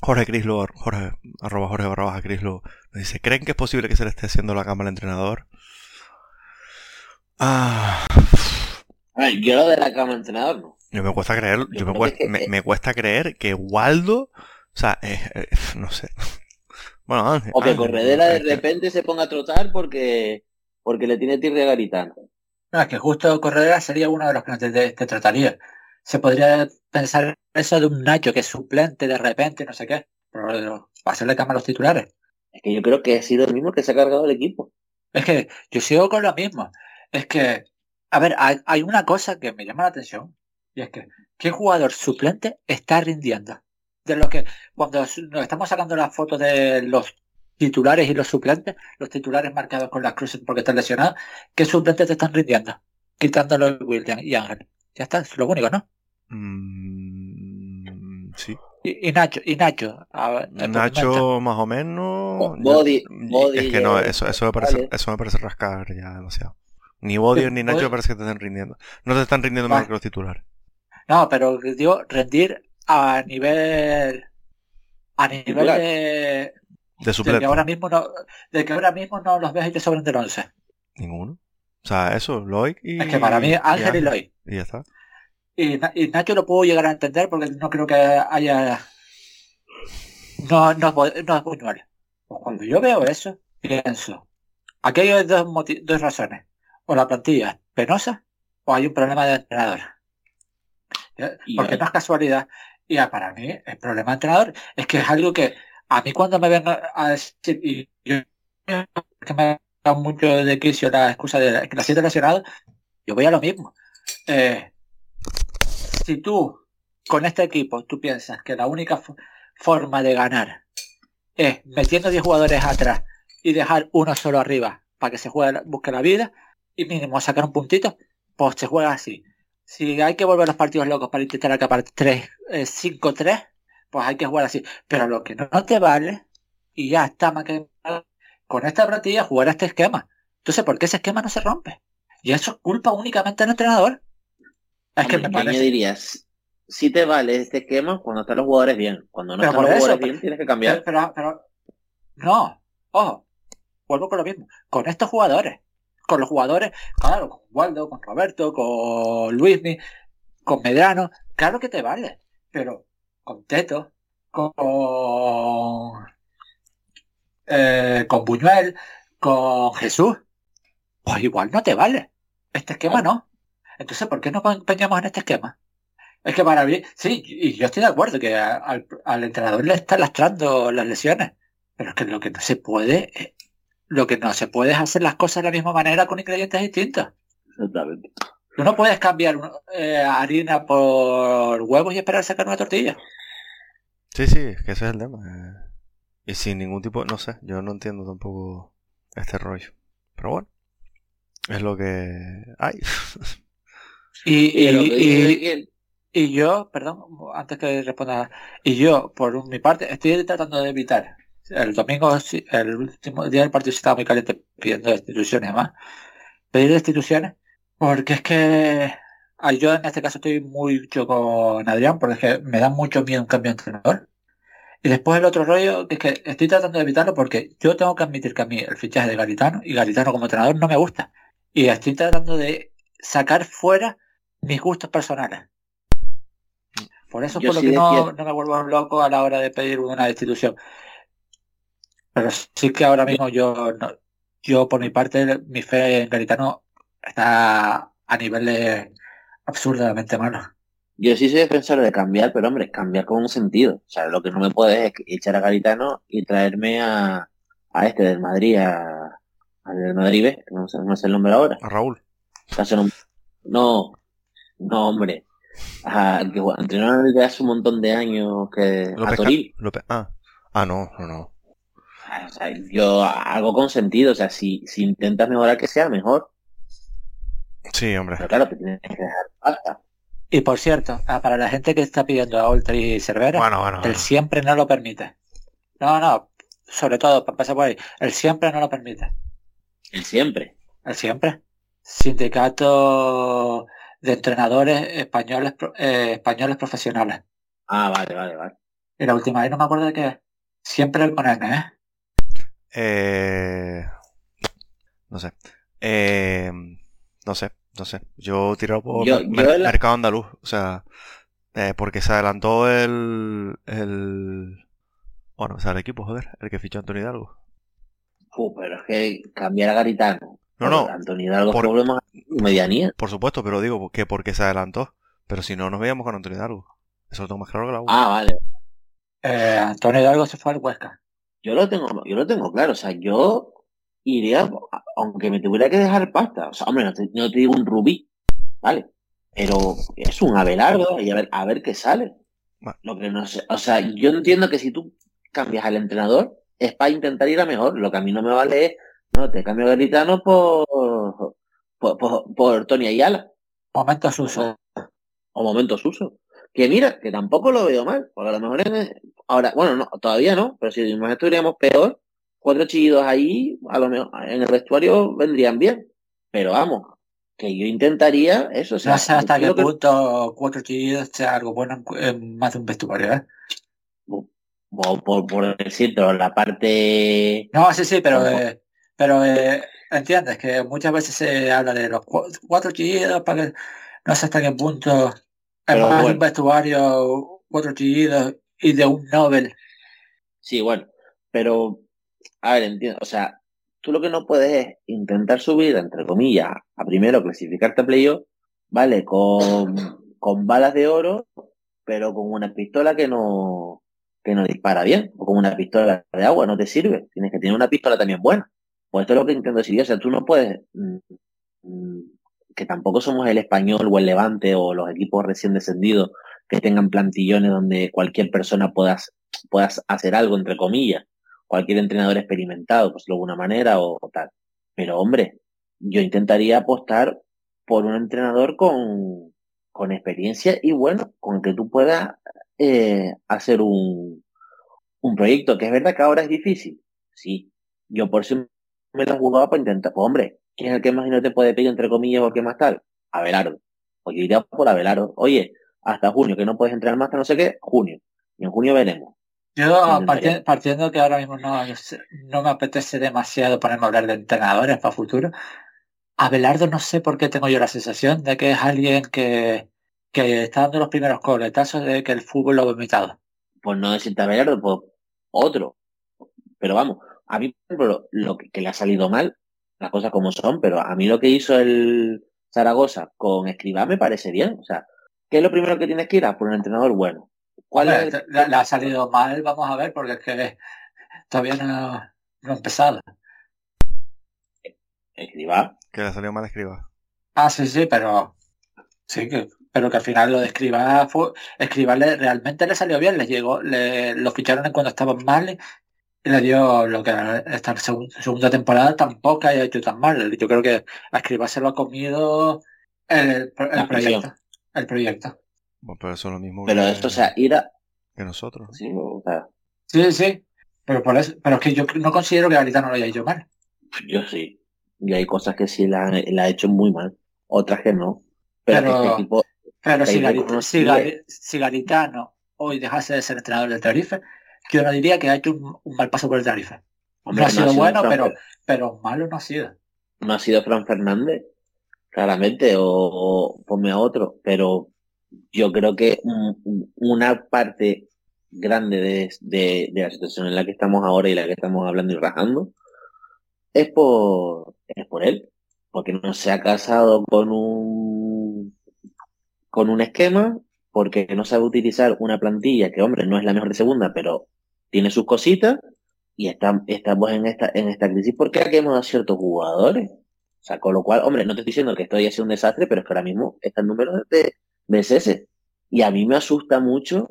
Jorge Crislo, Jorge, arroba Jorge barra baja Crislo, nos dice, ¿creen que es posible que se le esté haciendo la cama al entrenador? Ah. yo lo de la cama al entrenador no. Yo me cuesta creer, yo, me, cuesta, me, cuesta, creer que Waldo, o sea, eh, eh, no sé. Bueno, Ángel, o que Corredera de repente se ponga a trotar porque porque le tiene tirre a Garitano. No, es que justo Corredera sería uno de los que no te trataría se podría pensar eso de un Nacho que es suplente de repente, no sé qué, pero hacerle cama a los titulares. Es que yo creo que ha sido el mismo que se ha cargado el equipo. Es que yo sigo con lo mismo. Es que, a ver, hay, una cosa que me llama la atención y es que, ¿qué jugador suplente está rindiendo? De lo que, cuando nos estamos sacando las fotos de los titulares y los suplentes, los titulares marcados con las cruces porque están lesionados, ¿qué suplentes te están rindiendo? Quitándolo William y Ángel. Ya está, es lo único, ¿no? Mm, sí. Y, Nacho, y Nacho. Nacho más o menos. Body, es que no, eso, eso me parece, eso me parece rascar ya demasiado. Ni Body ni Nacho me parece que te estén rindiendo. No te están rindiendo mejor que los titulares. No, pero digo, rendir a nivel. A nivel de. De suplente. De que ahora mismo no, de que ahora mismo no los ves y te sobran del 11. Ninguno. O sea, eso, Loic y. Es que para mí Ángel y, y Loic. Y ya está. Y, Nacho lo puedo llegar a entender porque no creo que haya... No, no, no es Buñuel. Pues cuando yo veo eso, pienso, aquí hay dos, dos razones. O la plantilla es penosa o hay un problema de entrenador. Porque no es casualidad. Y para mí el problema entrenador es que es algo que a mí cuando me ven a decir, y yo que me da mucho de quicio la excusa de que la siete lesionado, yo voy a lo mismo. Eh, si tú con este equipo tú piensas que la única forma de ganar es metiendo 10 jugadores atrás y dejar uno solo arriba para que se juegue, busque la vida y mínimo sacar un puntito, pues se juega así. Si hay que volver los partidos locos para intentar acabar 3, 5-3, eh, pues hay que jugar así. Pero lo que no te vale, y ya está más que con esta plantilla jugar a este esquema. Entonces, ¿por qué ese esquema no se rompe? Y eso es culpa únicamente del entrenador. Es que me parece... dirías, si te vale este esquema cuando están los jugadores bien. Cuando no están los jugadores bien, tienes que cambiar. Pero, pero, no, ojo, vuelvo con lo mismo. Con estos jugadores, con los jugadores, claro, con Waldo, con Roberto, con Luismi, con Medrano, claro que te vale. Pero con Teto, con, eh, con Buñuel, con Jesús, pues igual no te vale. Este esquema no. Entonces, ¿por qué no empeñamos en este esquema? Es que para mí, sí, y yo estoy de acuerdo que al, entrenador le está lastrando las lesiones, pero es que lo que no se puede, eh, lo que no se puede es hacer las cosas de la misma manera con ingredientes distintos. Exactamente. Tú no puedes cambiar eh, harina por huevos y esperar sacar una tortilla. Sí, sí, es que ese es el tema. Eh. Y sin ningún tipo, no sé, yo no entiendo tampoco este rollo. Pero bueno, es lo que hay. <laughs> Y, y, yo, perdón, antes que responda, y yo, por mi parte, estoy tratando de evitar el domingo, el último día del partido estaba muy caliente pidiendo destituciones además. Pedir destituciones porque es que yo en este caso estoy mucho con Adrián porque es que me da mucho miedo un cambio de entrenador. Y después el otro rollo, que es que estoy tratando de evitarlo porque yo tengo que admitir que a mí el fichaje de Garitano y Garitano como entrenador no me gusta. Y estoy tratando de sacar fuera mis gustos personales. Por eso es por lo que no, me vuelvo loco a la hora de pedir una destitución. Pero sí que ahora mismo yo, yo por mi parte, mi fe en Garitano está a niveles absurdamente malos. Yo sí soy defensor de cambiar, pero hombre, cambiar con un sentido. O sea, lo que no me puedes es echar a Garitano y traerme a, a este del Madrid, a, al del Madrid B, no sé, no sé el nombre ahora. A Raúl. No, no, hombre. A, que entrenó desde hace un montón de años que a Toril. ah. ah, no, no, no. O sea, yo hago con sentido, o sea, si, si intentas mejorar que sea mejor. Sí, hombre. Pero claro, te tienes que dejar pasta. Y por cierto, ah, para la gente que está pidiendo a Ultra y Cervera, bueno, el siempre no lo permite. No, no, sobre todo, para pasar por ahí, el siempre no lo permite. El siempre. El siempre. Sindicato de entrenadores españoles eh, españoles profesionales. Ah, vale, vale, vale. Y la última vez no me acuerdo de qué. Siempre con N, ¿eh? Eh... No sé. Eh... No sé. No sé, yo tiro por mercado andaluz, o sea, eh, porque se adelantó el, el... Bueno, o sea, el equipo, joder, el que fichó Antonio Hidalgo. Uh, pero es que cambiar a Garitano. No, no. Antonio Hidalgo por problemas medianía. Por supuesto, pero digo que porque se adelantó. Pero si no, nos veíamos con Antonio Hidalgo. Eso lo tengo más claro que la U. Ah, vale. Eh, Antonio Hidalgo se fue al Huesca. Yo lo tengo, yo lo tengo claro. O sea, yo iría, aunque me tuviera que dejar pasta, o sea, hombre, no te, digo un rubí, ¿vale? Pero es un Abelardo y a ver, a ver qué sale. Lo que no sé, o sea, yo entiendo que si tú cambias al entrenador es para intentar ir a mejor. Lo que a mí no me vale es, no, te cambio a Garitano por, por, por, por Tony Ayala. Momentos uso. O momentos uso. Que mira, que tampoco lo veo mal, porque a lo mejor ahora, bueno, no, todavía no, pero si nos estuviéramos peor, cuatro chillidos ahí, a lo mejor en el vestuario vendrían bien. Pero vamos, que yo intentaría eso. O sea, no sé hasta qué punto cuatro chillidos sea algo bueno en, más de un vestuario, ¿eh? Por, por, decir, pero la parte... No, sí, sí, pero, eh, pero eh, entiendes que muchas veces se habla de los cuatro chillidos para que no sé hasta qué punto de un vestuario, cuatro chillidos y de un Nobel. Sí, bueno, pero a ver, entiendo, o sea, tú lo que no puedes es intentar subir, entre comillas, a primero clasificarte a playoff, ¿vale? Con, con balas de oro, pero con una pistola que no, que no dispara bien, o con una pistola de agua, no te sirve. Tienes que tener una pistola también buena. Pues esto es lo que intento decir. O sea, tú no puedes, mm, mm, que tampoco somos el español o el levante o los equipos recién descendidos que tengan plantillones donde cualquier persona puedas, puedas hacer algo, entre comillas cualquier entrenador experimentado, pues de alguna manera o, tal. Pero hombre, yo intentaría apostar por un entrenador con, con experiencia y bueno, con que tú puedas eh, hacer un, un proyecto, que es verdad que ahora es difícil. Sí, yo por eso me lo he jugado para intentar, pues hombre, ¿quién es el que más no te puede pedir entre comillas o qué más tal? Abelardo. Pues yo iría por Abelardo. Oye, hasta junio, que no puedes entrar más hasta no sé qué, junio. Y en junio veremos. Yo, partiendo, que ahora mismo no, no me apetece demasiado ponerme a hablar de entrenadores para futuro, Abelardo no sé por qué tengo yo la sensación de que es alguien que, que está dando los primeros coletazos de que el fútbol lo ha vomitado. Pues no decirte Abelardo, pues otro. Pero vamos, a mí, por ejemplo, lo que, le ha salido mal, las cosas como son, pero a mí lo que hizo el Zaragoza con Escribá me parece bien. O sea, ¿qué es lo primero que tienes que ir a por un entrenador bueno? ¿Cuál le, ha salido mal, vamos a ver, porque es que todavía no, no ha empezado. ¿Escriba? Que le ha salido mal escriba. Ah, sí, sí, pero sí que pero que al final lo de escriba fue escriba realmente le salió bien, le llegó, le, lo ficharon cuando estaban mal le dio lo que esta segunda temporada tampoco haya hecho tan mal. Yo creo que a escriba se lo ha comido el, el proyecto. El proyecto pero eso es lo mismo Pero esto, o sea, ir a... Que nosotros. Sí, o sea... sí, sí. Pero por eso, pero es que yo no considero que Garitano lo haya hecho mal. Yo sí. Y hay cosas que sí la, la ha hecho muy mal, otras que no. Pero, Pero- este equipo, Pero si, Garitano hoy dejase de ser entrenador del Yo no diría que ha hecho un, un mal paso por el Tenerife. hombre, no ha sido bueno, Fran- pero, pero malo no ha sido. no ha sido Fran Fernández, claramente, o, o ponme a otro, pero yo creo que un- una parte grande de, de- de la situación en la que estamos ahora y la que estamos hablando y rajando es por, es por él, porque no se ha casado con un, con un esquema, porque no sabe utilizar una plantilla que, hombre, no es la mejor de segunda, pero tiene sus cositas, y está- estamos en esta, en esta crisis porque quemado a ciertos jugadores. O sea, con lo cual, hombre, no te estoy diciendo que esto haya sido un desastre, pero es que ahora mismo están números de, de cese. Y a mí me asusta mucho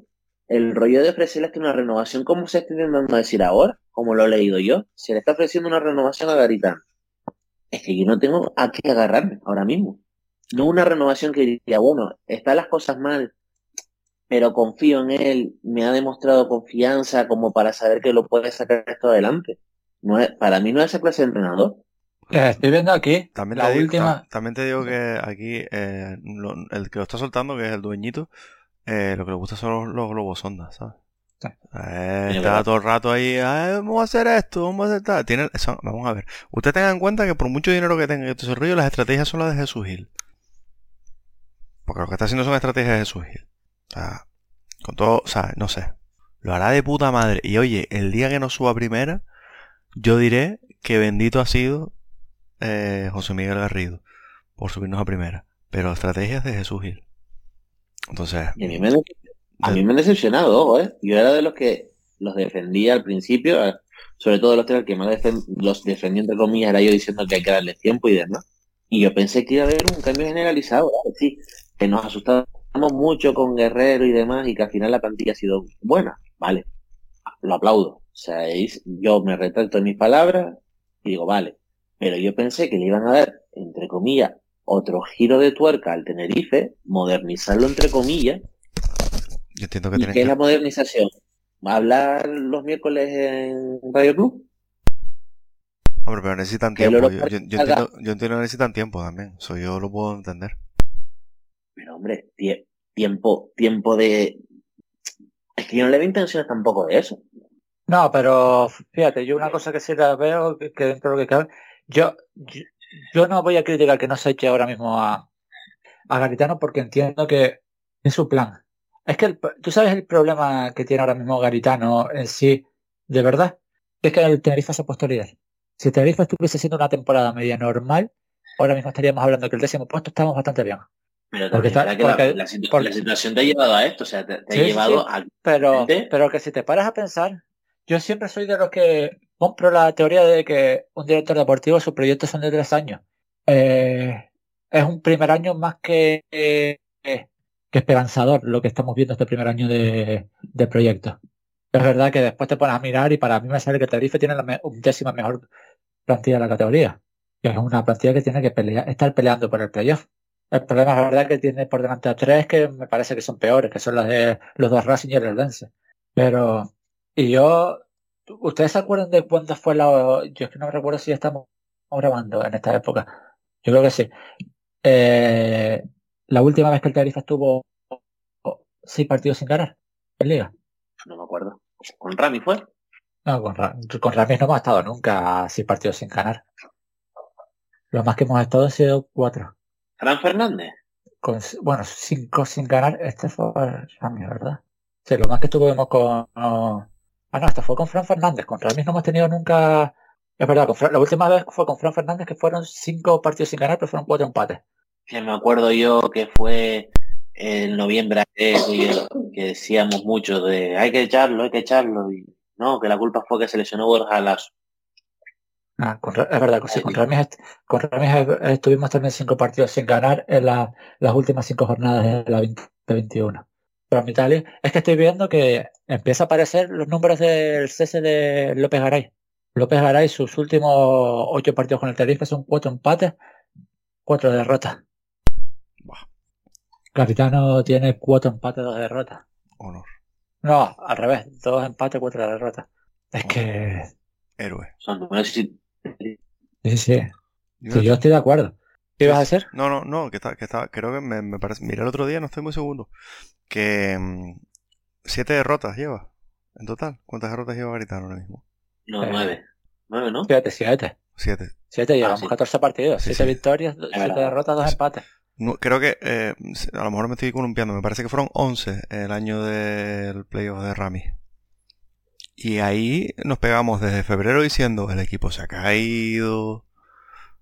el rollo de ofrecerle hasta una renovación, como se está intentando decir ahora, como lo he leído yo. Se le está ofreciendo una renovación a Garitán. Es que yo no tengo a qué agarrarme ahora mismo. No una renovación que diría, bueno, están las cosas mal, pero confío en él, me ha demostrado confianza como para saber que lo puede sacar esto adelante. No es, para mí no es esa clase de entrenador. Eh, Estoy viendo aquí También la te, digo, última. ta- también te digo que aquí eh, lo- el que lo está soltando, que es el dueñito, eh, lo que le gusta son los, los globos sondas, ¿sabes? Sí. Eh, está todo el rato ahí, "Ay, vamos a hacer esto, vamos a hacer tal. Tiene, son- vamos a ver. Usted tenga en cuenta que por mucho dinero que tenga en este rollo, las estrategias son las de Jesús Gil. Porque lo que está haciendo son estrategias de Jesús Gil. O sea, con todo, o sea, no sé. Lo hará de puta madre. Y oye, el día que no suba primera, yo diré que bendito ha sido eh, José Miguel Garrido por subirnos a primera. Pero estrategias de Jesús Gil. Entonces, Y a mí me, han- a mí me han decepcionado, ojo, ¿eh? Yo era de los que los defendía al principio, eh, sobre todo los tres que más defen- los defendía entre comillas, era yo diciendo que hay que darle tiempo y demás. Y yo pensé que iba a haber un cambio generalizado, sí, que nos asustamos mucho con Guerrero y demás y que al final la plantilla ha sido buena, vale, lo aplaudo. O sea, es- yo me retracto en mis palabras y digo, vale, pero yo pensé que le iban a dar, entre comillas, otro giro de tuerca al Tenerife, modernizarlo entre comillas, yo entiendo que ¿Y tienen qué es que... la modernización? ¿Va a hablar los miércoles en Radio Club? Hombre, pero necesitan que tiempo. Yo, yo- yo haga- entiendo, yo entiendo que necesitan tiempo también. Eso yo lo puedo entender. Hombre, tie- tiempo, tiempo de... Es que yo no le veo intenciones tampoco de eso. No, pero fíjate, yo una cosa que sí la veo, que, dentro de lo que cabe, yo, yo, no voy a criticar que no se eche ahora mismo a, a Garitano porque entiendo que es su plan. Es que el- tú sabes el problema que tiene ahora mismo Garitano en sí, de verdad, es que el Tenerife se ha puesto. Si el Tenerife estuviese siendo una temporada media normal, ahora mismo estaríamos hablando que el décimo puesto estamos bastante bien. Pero Porque está- la- porque- la, situ- porque- la situación te ha llevado a esto, o sea, te, te Sí, ha llevado sí. a... Pero, pero que si te paras a pensar, yo siempre soy de los que compro la teoría de que un director deportivo sus proyectos son de tres años. Eh, es un primer año más que, eh, que esperanzador lo que estamos viendo este primer año de, de proyecto. Es verdad que después te pones a mirar y para mí me sale que Tenerife tiene la me- undécima mejor plantilla de la categoría. Que es una plantilla que tiene que pelear, estar peleando por el playoff. El problema es verdad que tiene por delante a tres que me parece que son peores, que son las de los dos Racing y el Eldense. Pero, y yo, ¿ustedes se acuerdan de cuándo fue la, yo es que no recuerdo si estamos grabando en esta época. Yo creo que sí. Eh, la última vez que el Tenerife estuvo seis partidos sin ganar en liga. No me acuerdo. Con Rami fue. No, con, Ra- con Ramis no hemos estado nunca seis partidos sin ganar. Lo más que hemos estado han sido cuatro. Fran Fernández. Con, bueno, cinco sin ganar. Este fue Ramis, ¿verdad? Sí, lo más que estuvimos con... Ah, no, este fue con Fran Fernández. Con Ramis no hemos tenido nunca... Es verdad, con Fran- la última vez fue con Fran Fernández que fueron cinco partidos sin ganar, pero fueron cuatro empates. Que me acuerdo yo que fue en noviembre que decíamos mucho de hay que echarlo, hay que echarlo. Y no, que la culpa fue que se lesionó Borja Lazo. Ah, con es verdad, sí, con Ramis, con Ramis estuvimos también cinco partidos sin ganar en la- las últimas cinco jornadas de la 2021. Pero en Italia es que estoy viendo que empieza a aparecer los números del cese de López Garay. López Garay, sus últimos ocho partidos con el Tenerife son cuatro empates, cuatro derrotas. Capitano tiene cuatro empates, dos derrotas. Honor. No, al revés, dos empates, cuatro derrotas. Es que... Héroe. Son números Sí, sí. Yo- Sí, yo estoy de acuerdo. ¿Qué ibas a hacer? No, no, no, que está, que está, creo que me, me parece, miré el otro día, no estoy muy seguro, que mm, siete derrotas lleva, en total. ¿Cuántas derrotas lleva Garitano ahora mismo? No, Eh. nueve. Nueve, ¿no? Siete, siete. Siete. Siete, llevamos sí. 14 partidos. Sí, siete sí. victorias, siete verdad. derrotas, dos empates. No, creo que, eh, a lo mejor me estoy columpiando, me parece que fueron 11 el año del playoff de Rami. Y ahí nos pegamos desde febrero diciendo, el equipo se ha caído,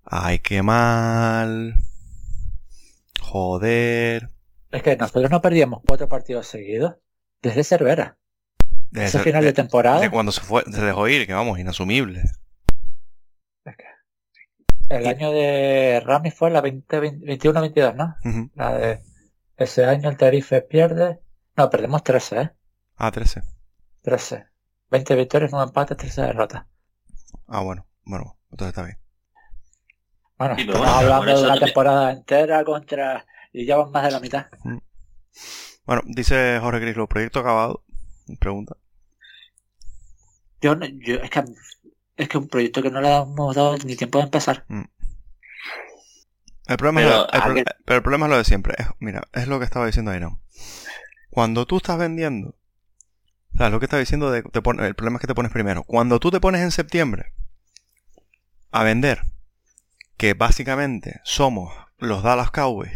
ay, qué mal, joder. Es que nosotros no perdíamos cuatro partidos seguidos desde Cervera. Desde, Ese final de temporada. de cuando se fue, se dejó ir, que vamos, inasumible. El año de Rami fue la 20, 21-22, ¿no? La de ese año el Tenerife pierde. No, perdemos 13, ¿eh? Ah, 13. 13. 20 victorias, 9 empates, 13 derrotas. Ah, bueno, bueno, entonces está bien. Bueno, Sí, estamos bueno, hablando de una también- temporada entera contra... Y ya van más de la mitad. Bueno, dice Jorge Grislo, proyecto acabado. Pregunta. Yo, no- yo es que es que un proyecto que no le hemos dado ni tiempo de empezar. El problema, Pero, es, lo- el, pro- pero el problema es lo de siempre. Es- mira, es lo que estaba diciendo ahí, ¿no? Cuando tú estás vendiendo, sea, lo que estaba diciendo, de, te el problema es que te pones primero. Cuando tú te pones en septiembre a vender, que básicamente somos los Dallas Cowboys,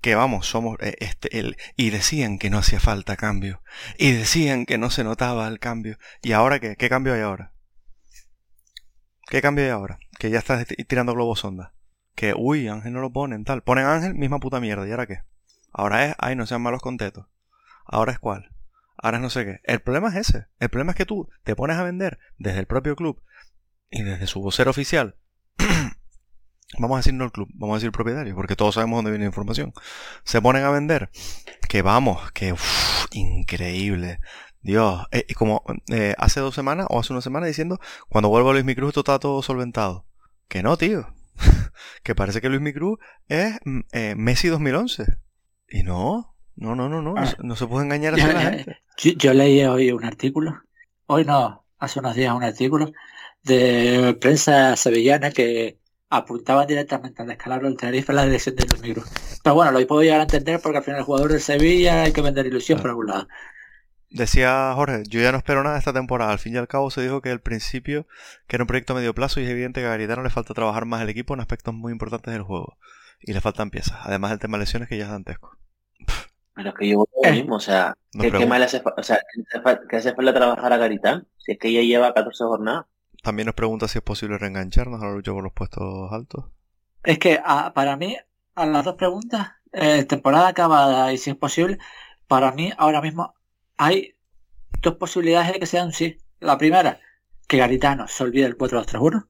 que vamos, somos eh, este, el, y decían que no hacía falta cambio, y decían que no se notaba el cambio, y ahora qué, qué cambio hay ahora? ¿Qué cambio hay ahora? Que ya estás tirando globos sonda. Que, uy, Ángel no lo ponen, tal. Ponen Ángel, misma puta mierda. ¿Y ahora qué? Ahora es, ay, no sean malos con tetos. Ahora es cuál. Ahora no sé qué. El problema es ese. El problema es que tú te pones a vender desde el propio club y desde su vocero oficial. <clears throat> vamos a decir no el club, vamos a decir propietario, porque todos sabemos dónde viene la información. Se ponen a vender. Que vamos, que uf, increíble. Dios, eh, como eh, hace dos semanas o hace una semana diciendo, cuando vuelva Luis Micruz esto está todo solventado. Que no, tío. <laughs> que parece que Luis Micruz es mm, eh, Messi 2011. Y no, no, no, no, no, no, se- no se puede engañar <laughs> así a la gente. Yo, yo leí hoy un artículo, hoy no, hace unos días un artículo de prensa sevillana que apuntaban directamente al descalabro del Tenerife en la dirección de Luis Migros. Pero bueno, lo puedo llegar a entender porque al final el jugador del Sevilla hay que vender ilusión por algún lado. Decía Jorge, yo ya no espero nada de esta temporada. Al fin y al cabo se dijo que al principio que era un proyecto a medio plazo y es evidente que a Garitano le falta trabajar más el equipo en aspectos muy importantes del juego. Y le faltan piezas. Además del tema lesiones que ya es dantesco. Pero es que yo lo Eh. mismo, o sea, No ¿qué, mal hace, o sea, ¿qué hace falta trabajar a Garitán? Si es que ya lleva 14 jornadas. También nos pregunta si es posible reengancharnos a la lucha por los puestos altos. Es que a- para mí, a las dos preguntas, eh, temporada acabada y si es posible, para mí ahora mismo hay dos posibilidades de que sea un sí. La primera, que Garitano se olvide el 4-2-3-1.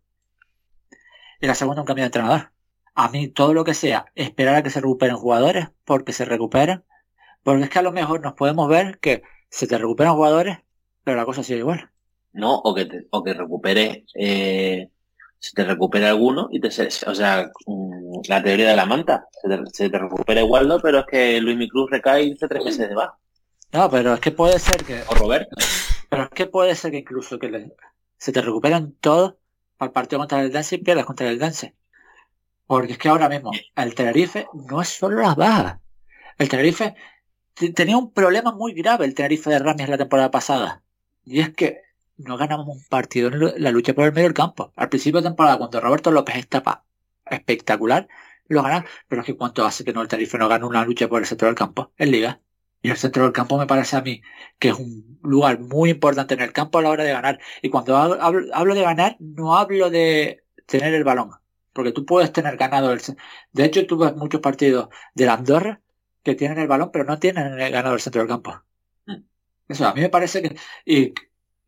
Y la segunda, un cambio de entrenador. A mí todo lo que sea esperar a que se recuperen jugadores, porque se recuperen, porque es que a lo mejor nos podemos ver que se te recuperan jugadores, pero la cosa sigue igual. ¿no? O que, te- o que recupere, eh, se te recupere alguno y te, se- o sea, mm, la teoría de la manta, se te, se te recupera Waldo, pero es que Luis Micruz recae y hace tres meses de baja. No, pero es que puede ser que O Roberto. Pero es que puede ser que incluso que le- se te recuperen todos para el partido contra el Dance y pierdas contra el Dance. Porque es que ahora mismo el Tenerife no es solo las bajas. El Tenerife te- tenía un problema muy grave el Tenerife de Ramis la temporada pasada. Y es que no ganamos un partido en la lucha por el medio del campo. Al principio de temporada, cuando Roberto López estaba espectacular, lo ganamos. Pero es que cuánto hace que no el Tenerife no gana una lucha por el centro del campo en Liga. Y el centro del campo me parece a mí que es un lugar muy importante en el campo a la hora de ganar. Y cuando hablo, hablo- de ganar, no hablo de tener el balón. Porque tú puedes tener ganado el... De hecho, tú ves muchos partidos de la Andorra que tienen el balón, pero no tienen el ganado el centro del campo. Mm. Eso, a mí me parece que... Y,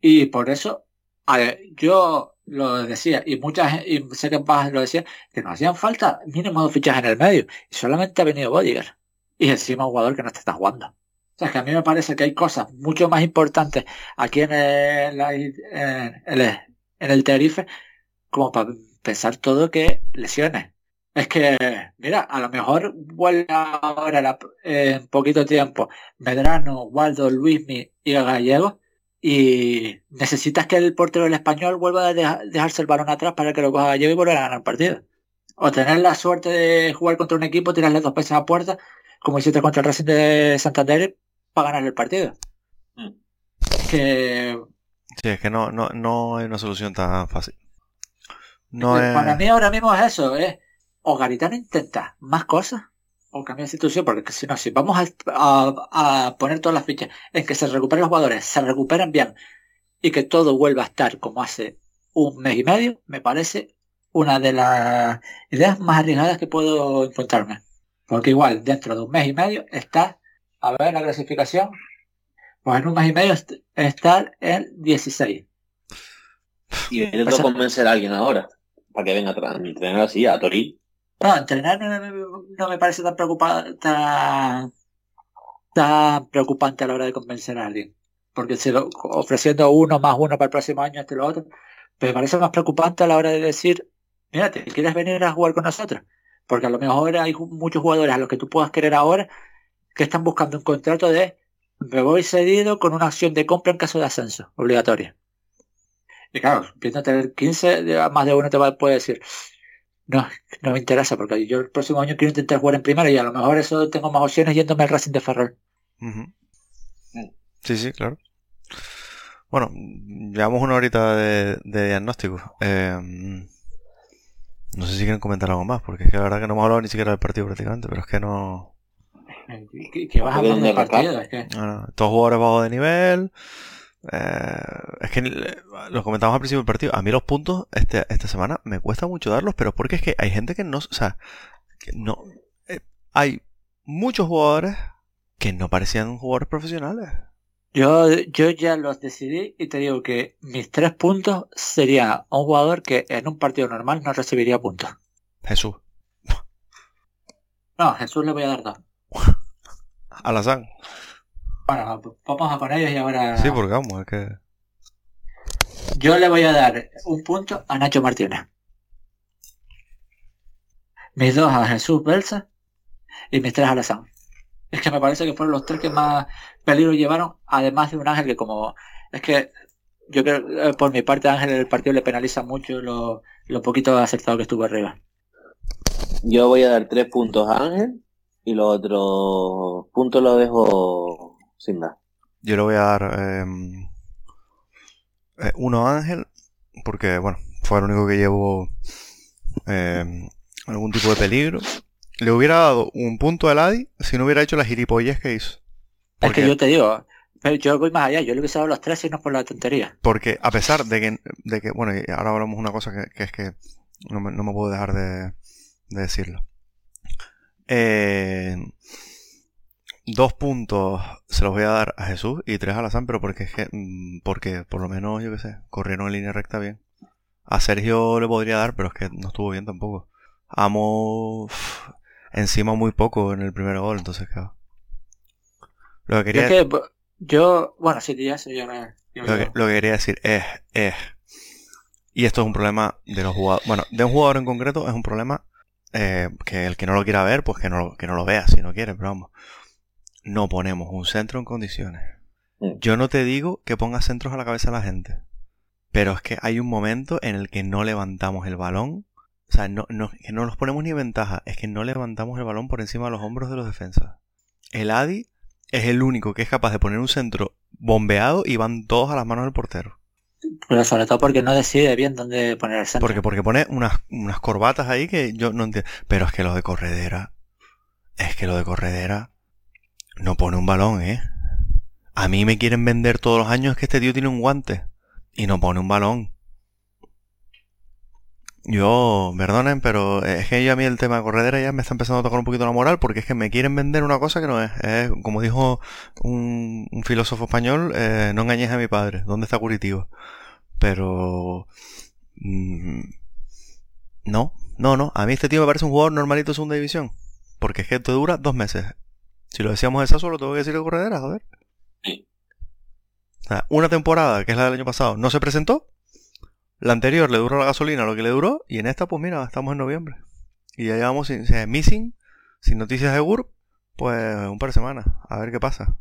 y por eso, a ver, yo lo decía, y muchas, y sé que más lo decía, que nos hacían falta mínimo dos fichajes en el medio. Y solamente ha venido Bodiger. Y encima un jugador que no te está jugando. O sea, que a mí me parece que hay cosas mucho más importantes aquí en el, en el, en el Tenerife como para pensar todo que lesiones. Es que, mira, a lo mejor vuelve ahora la- en poquito tiempo Medrano, Waldo, Luismi y Gallego y necesitas que el portero del español vuelva a dejarse el balón atrás para que lo coja yo y volver a ganar el partido. O tener la suerte de jugar contra un equipo, tirarle dos pesos a puerta, como hiciste contra el Racing de Santander, para ganar el partido. Mm. Que... Sí, es que no, no, no hay una solución tan fácil. No Para mí ahora mismo es eso, es o Garitano intenta más cosas o cambiar de situación, porque si no, si vamos a, poner todas las fichas en que se recuperen los jugadores, se recuperen bien y que todo vuelva a estar como hace un mes y medio, me parece una de las ideas más arriesgadas que puedo encontrarme. Porque igual, dentro de un mes y medio, está, a ver la clasificación, pues en un mes y medio estar en 16. Y a convencer a alguien ahora, para que venga a entrenar así, a Torí. No, entrenar no, me parece tan preocupante, tan, preocupante a la hora de convencer a alguien. Porque lo, ofreciendo uno más uno para el próximo año, este lo otro, me parece más preocupante a la hora de decir, mira, quieres venir a jugar con nosotros? Porque a lo mejor hay muchos jugadores a los que tú puedas querer ahora que están buscando un contrato de me voy cedido con una acción de compra en caso de ascenso, obligatoria. Y claro, a tener 15, más de uno te va, puede decir, no, no me interesa porque yo el próximo año quiero intentar jugar en primera y a lo mejor eso tengo más opciones yéndome al Racing de Ferrol. Sí, sí, claro. Bueno, llevamos una horita de, diagnóstico. Em, no sé si quieren comentar algo más, porque es que la verdad que no hemos hablado ni siquiera del partido prácticamente, pero es que no... ¿Qué, vas a hablar del partido? Es que... todos jugadores bajo de nivel, eh, es que lo comentamos al principio del partido. A mí los puntos este, esta semana me cuesta mucho darlos, pero porque es que hay gente que no. O sea, que no. Eh, hay muchos jugadores que no parecían jugadores profesionales. Yo, yo ya los decidí y te digo que mis tres puntos sería un jugador que en un partido normal no recibiría puntos. Jesús. No, Jesús le voy a dar dos. <laughs> Alazán. Bueno, vamos a con ellos y ahora. Sí, porque vamos, es que. Yo le voy a dar un punto a Nacho Martínez. Mis dos a Jesús Belsa y mis tres a Lazán. Es que me parece que fueron los tres que más peligro llevaron, además de un Ángel que como... Es que yo creo, eh, por mi parte, Ángel el partido le penaliza mucho lo, lo poquito acertado que estuvo arriba. Yo voy a dar tres puntos a Ángel y los otros puntos los dejo sin nada. Yo le voy a dar em, eh, uno a Ángel, porque bueno, fue el único que llevó em, algún tipo de peligro. Le hubiera dado un punto a Adi si no hubiera hecho las gilipollas que hizo. Es que yo te digo, pero yo voy más allá, yo le hubiese dado los tres y no por la tontería. Porque a pesar de que, de que bueno, y ahora hablamos una cosa que, es que no me, no me, puedo dejar de, de decirlo. Eh, Dos puntos se los voy a dar a Jesús y tres a la San, pero porque, mm, porque por lo menos, yo qué sé, corrieron en línea recta bien. A Sergio le podría dar, pero es que no estuvo bien tampoco. Amo encima muy poco en el primer gol, entonces claro. Lo que quería... yo, bueno, sí, ya sé, yo Lo, que, lo que quería decir es, es, y esto es un problema de los jugadores, bueno, de un jugador en concreto es un problema eh, que el que no lo quiera ver, pues que no, que no lo vea si no quiere, pero vamos no ponemos un centro en condiciones. Mm. Yo no te digo que pongas centros a la cabeza a la gente, pero es que hay un momento en el que no levantamos el balón, o sea, no, no, que no los ponemos ni ventaja, es que no levantamos el balón por encima de los hombros de los defensas. El Adi es el único que es capaz de poner un centro bombeado y van todos a las manos del portero. Pero sobre todo porque no decide bien dónde poner el centro. Porque, porque pone unas, unas corbatas ahí que yo no entiendo. Pero es que lo de corredera. Es que lo de corredera. No pone un balón, ¿eh? A mí me quieren vender todos los años que este tío tiene un guante. Y no pone un balón. Yo, perdonen, pero es que yo a mí el tema de corredera ya me está empezando a tocar un poquito la moral porque es que me quieren vender una cosa que no es. como dijo un, filósofo español, eh, no engañes a mi padre. ¿Dónde está Curitiba? Pero... Mm, no, no, no. A mí este tío me parece un jugador normalito de segunda división. Porque es que te dura dos meses. Si lo decíamos esa solo, tengo que decir de corredera, joder. Sí. una temporada, que es la del año pasado, no se presentó. La anterior le duró la gasolina lo que le duró. Y en esta, pues mira, estamos en noviembre. Y ya llevamos sin, missing, sin noticias de GURB, pues un par de semanas. A ver qué pasa.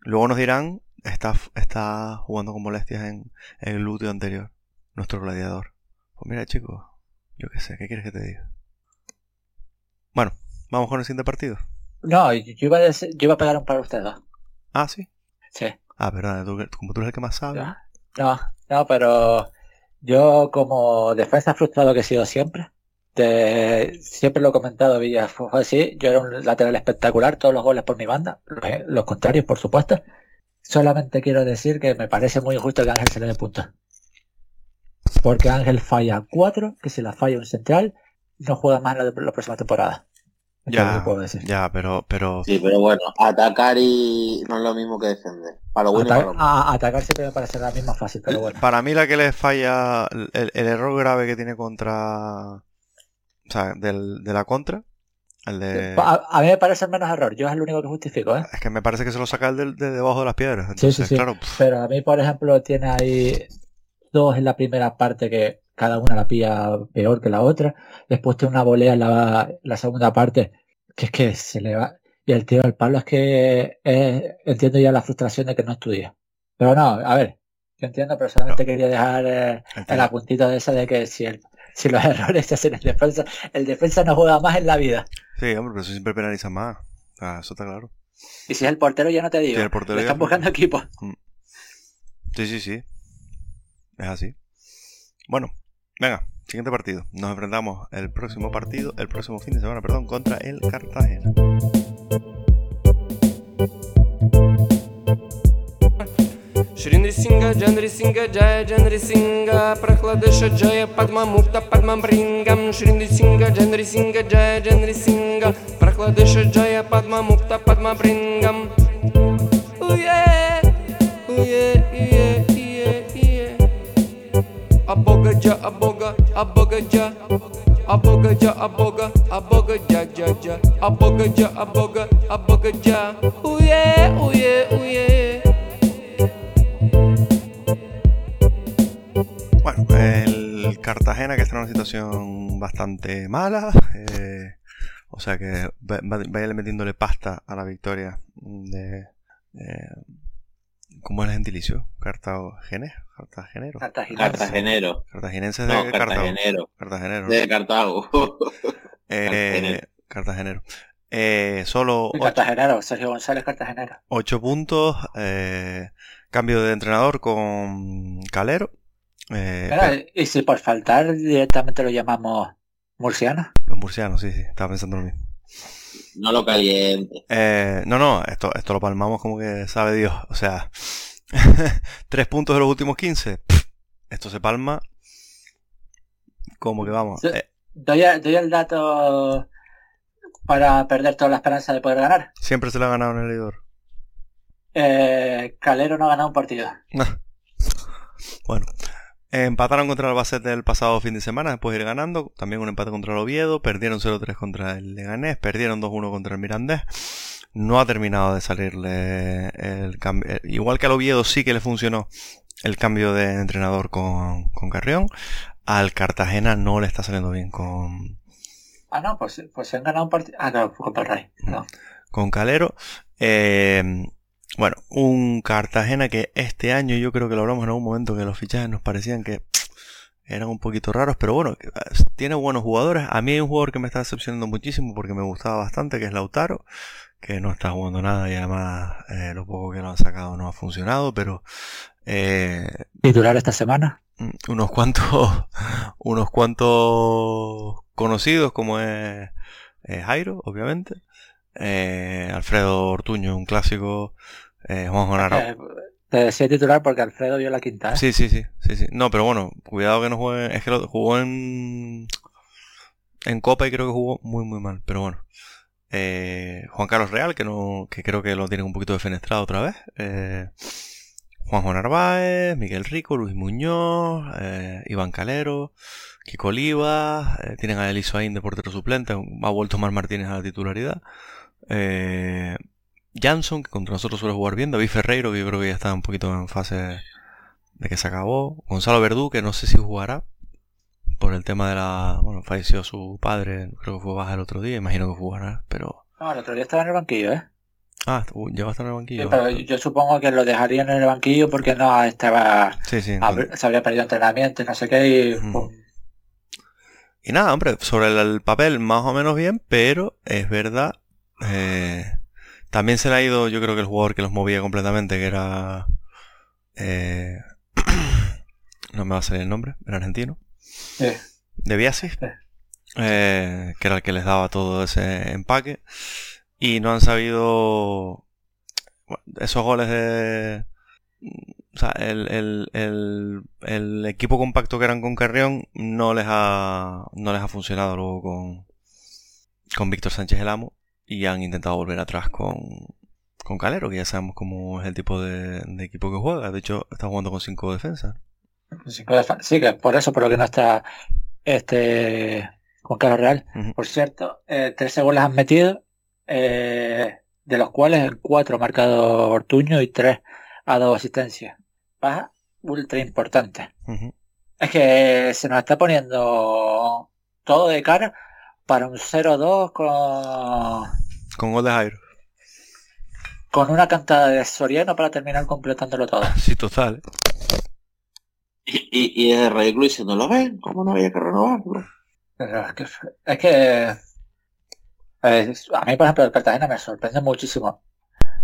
Luego nos dirán, está, está jugando con molestias en, el lúteo anterior, nuestro gladiador. Pues mira, chicos, yo qué sé, ¿qué quieres que te diga? Bueno, vamos con el siguiente partido. No, yo iba a, decir- yo iba a pegar un par a ustedes dos. Ah, sí. Sí. Ah, verdad, tú- como tú eres el que más sabe. No, no, no, pero yo como defensa frustrado que he sido siempre, te- siempre lo he comentado, Villa, fue así, yo era un lateral espectacular, todos los goles por mi banda, los, los contrarios, por supuesto. Solamente quiero decir que me parece muy injusto que Ángel se le dé puntos. Porque Ángel falla cuatro, que si la falla un central, no juega más la, la próxima temporada. Ya, ya, pero, pero Sí, pero bueno, atacar y no es lo mismo que defender. Para lo bueno y Ata- para lo malo. a- atacar siempre me parece la misma fácil, pero bueno. para mí la que le falla, el, el error grave que tiene contra, o sea, del, de la contra, el de... A, a mí me parece el menos error, yo es el único que justifico, ¿eh? Es que me parece que se lo saca el del- de, debajo de las piedras. Sí, sí, Entonces, sí. claro, Pero a mí, por ejemplo, tiene ahí dos en la primera parte que cada una la pilla peor que la otra. Después tiene una volea en la, la segunda parte que es que se le va. Y el tiro al palo es que eh, entiendo ya la frustración de que no estudia. Pero no, a ver, yo entiendo, pero solamente quería dejar eh, el entiendo. apuntito de esa de que si, el, si los <laughs> errores se hacen en defensa, el defensa no juega más en la vida. Sí, hombre, pero eso siempre penaliza más. Eso está claro. Y si es el portero, ya no te digo. Sí, el portero Le ya- están buscando equipo. Sí, sí, sí. Es así. Bueno, venga, siguiente partido. Nos enfrentamos el próximo partido, el próximo fin de semana, perdón, contra el Cartagena. Aboga ja, aboga, aboga ja. Aboga ja, aboga, aboga ja, ja, ja. Aboga ja, aboga, aboga oh yeah, oh yeah. Bueno, el Cartagena que está en una situación bastante mala. eh, o sea que va- va- vaya metiéndole pasta a la victoria de... eh, ¿Cómo es el gentilicio? Cartagenes, Cartagenero. Cartagenero. Cartaginenses de No. Cartagenero. Cartagenero. De Cartago. <laughs> Eh, Cartagenero. Cartagenero. Eh, solo Cartagenero, Sergio González Cartagenero. ocho puntos. eh, cambio de entrenador con Calero. Eh, Mira, y si por faltar directamente lo llamamos murciano. los murcianos, sí, sí, estaba pensando lo mismo. No lo caliente. Eh, no, no, esto, esto lo palmamos como que sabe Dios. O sea, <laughs> tres puntos de los últimos 15. pff, Esto se palma como que vamos. Sí. eh, Doy, el- doy el dato para perder toda la esperanza de poder ganar. siempre se le ha ganado en el Lidor. Eh, Calero no ha ganado un partido. Bueno, empataron contra el Albacete el pasado fin de semana después de ir ganando. También un empate contra el Oviedo. Perdieron 0-3 contra el Leganés. Perdieron 2-1 contra el Mirandés. No ha terminado de salirle el cambio. eh, Igual que al Oviedo sí que le funcionó el cambio de entrenador con, con Carrión. Al Cartagena no le está saliendo bien con, Ah, no, pues, pues se han ganado un partido. Ah, no, contra el Rey. No. con Calero. Eh, bueno, un Cartagena que este año yo creo que lo hablamos en algún momento que los fichajes nos parecían que eran un poquito raros, pero bueno, eh, tiene buenos jugadores. A mí hay un jugador que me está decepcionando muchísimo porque me gustaba bastante, que es Lautaro, que no está jugando nada y además eh, lo poco que lo han sacado no ha funcionado, pero eh, Titular esta semana. Mm, unos cuantos <laughs> unos cuantos conocidos como es eh, Jairo obviamente eh, Alfredo Ortuño un clásico Juan Eh, te decía titular porque Alfredo vio la quinta. ¿eh? sí sí sí sí sí no pero bueno cuidado que no juegue es que lo, jugó en en Copa y creo que jugó muy muy mal pero bueno Eh, Juan Carlos Real que no que creo que lo tienen un poquito defenestrado otra vez eh, Juanjo Narváez, Miguel Rico, Luis Muñoz, eh, Iván Calero, Kiko Oliva, eh, tienen a Eliso de portero suplente, ha vuelto Mar Martínez a la titularidad. Jansson, que contra nosotros suele jugar bien, David Ferreiro, que yo creo que ya está un poquito en fase de que se acabó. Gonzalo Verdú, que no sé si jugará por el tema de la... Bueno, falleció su padre, creo que fue baja el otro día, imagino que jugará, pero... No, el otro día estaba en el banquillo, ¿eh? Ah, ya va a estar en el banquillo. Pero yo supongo que lo dejarían en el banquillo porque no estaba. Sí, sí. se habría perdido entrenamiento y no sé qué. Y. Y nada, hombre, sobre el, el papel más o menos bien, pero es verdad. eh, también se le ha ido, yo creo que el jugador que los movía completamente, que era. eh, <clears throat> no me va a salir el nombre, era argentino. Sí. De Biasi. Sí. eh, que era el que les daba todo ese empaque. Y no han sabido. bueno, esos goles de. O sea, el, el- el- el equipo compacto que eran con Carrión no les ha, no les ha funcionado luego con, con Víctor Sánchez el Amo y han intentado volver atrás con, con Calero, que ya sabemos cómo es el tipo de, de equipo que juega. De hecho, está jugando con cinco defensas. Fa- Sí, que por eso, por lo que no está este Juan Carlos Real. Por cierto, eh, 13 goles han metido, eh, de los cuales en cuatro ha marcado Ortuño y tres ha dado asistencia. Baja ultra importante. Es que se nos está poniendo todo de cara para un 0-2 con, Con gol de Jairo. con una cantada de Soriano para terminar completándolo todo. Sí, total. Y, y, y Radio Club diciendo, ¿lo ven? ¿Cómo no había que renovar? bro?". Pero es que, es eh, a mí, por ejemplo, el Cartagena me sorprende muchísimo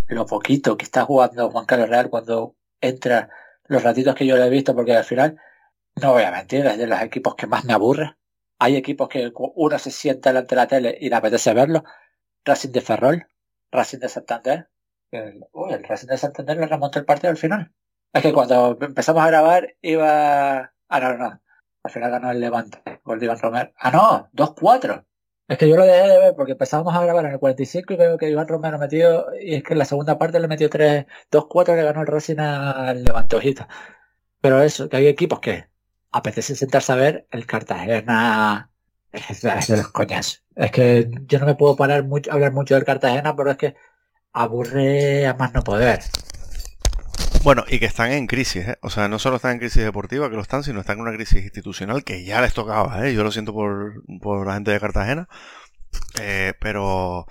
lo poquito que está jugando Juan Carlos Real cuando entra los ratitos que yo le he visto, porque al final, no voy a mentir, es de los equipos que más me aburre. Hay equipos que uno se sienta delante de la tele y le apetece verlo. Racing de Ferrol, Racing de Santander. El, uy, el Racing de Santander le remontó el partido al final. Es que cuando empezamos a grabar iba... Ah, no, no. Al final ganó el Levante, gol Iván Romero. Ah, no, 2-4. Es que yo lo dejé de ver porque empezábamos a grabar en el 45 y veo que Iván Romero metió, y es que en la segunda parte le metió 3, 2-4 le ganó el Racing al Levante, ojito. Pero eso, que hay equipos que apetece sentarse a ver, el Cartagena es de los coñas. Es que yo no me puedo parar mucho, hablar mucho del Cartagena, pero es que aburre a más no poder. Bueno, y que están en crisis, ¿eh? O sea, no solo están en crisis deportiva, que lo están, sino están en una crisis institucional que ya les tocaba, ¿eh? Yo lo siento por, por la gente de Cartagena. Eh, pero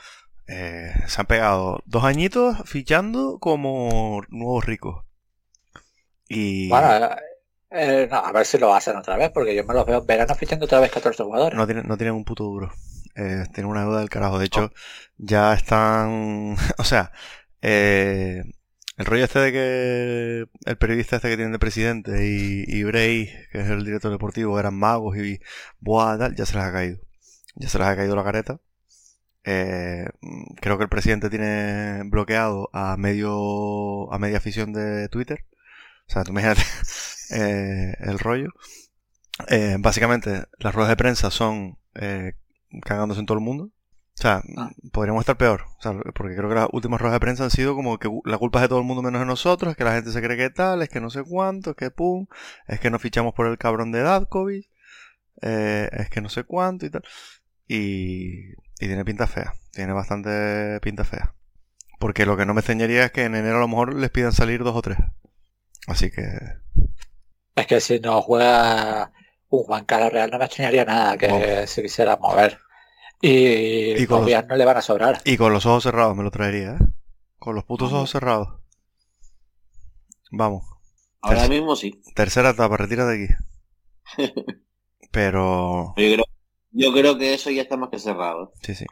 eh, se han pegado dos añitos fichando como nuevos ricos. Y Bueno, eh, no, a ver si lo hacen otra vez, porque yo me los veo en verano fichando otra vez 14 jugadores. no tienen, no tienen un puto duro. Eh, tienen una deuda del carajo. De hecho, ya están. <laughs> O sea, eh, el rollo este de que el periodista este que tienen de presidente y, Bray, que es el director deportivo, eran magos y buah, tal, ya se les ha caído. Ya se les ha caído la careta. Eh, creo que el presidente tiene bloqueado a medio a media afición de Twitter. O sea, tú imagínate <laughs> eh, el rollo. Eh, básicamente, las ruedas de prensa son eh, cagándose en todo el mundo. O sea, Ah. podríamos estar peor. O sea, porque creo que las últimas ruedas de prensa han sido como que la culpa es de todo el mundo menos de nosotros, es que la gente se cree que tal, es que no sé cuánto, es que pum, es que nos fichamos por el cabrón de Dadkovic, eh, es que no sé cuánto y tal. Y, y tiene pinta fea, tiene bastante pinta fea. Porque lo que no me extrañaría es que en enero a lo mejor les pidan salir dos o tres. Así que Es que si no juega un Juan Carlos Real no me extrañaría nada que Bueno. se quisiera mover. Y, Y con los no le van a sobrar. Y con los ojos cerrados me lo traería, ¿eh? Con los putos ojos cerrados. Vamos, Ahora mismo sí. tercera etapa, retírate de aquí. <laughs> Pero... Yo creo, yo creo que eso ya está más que cerrado. Sí, sí.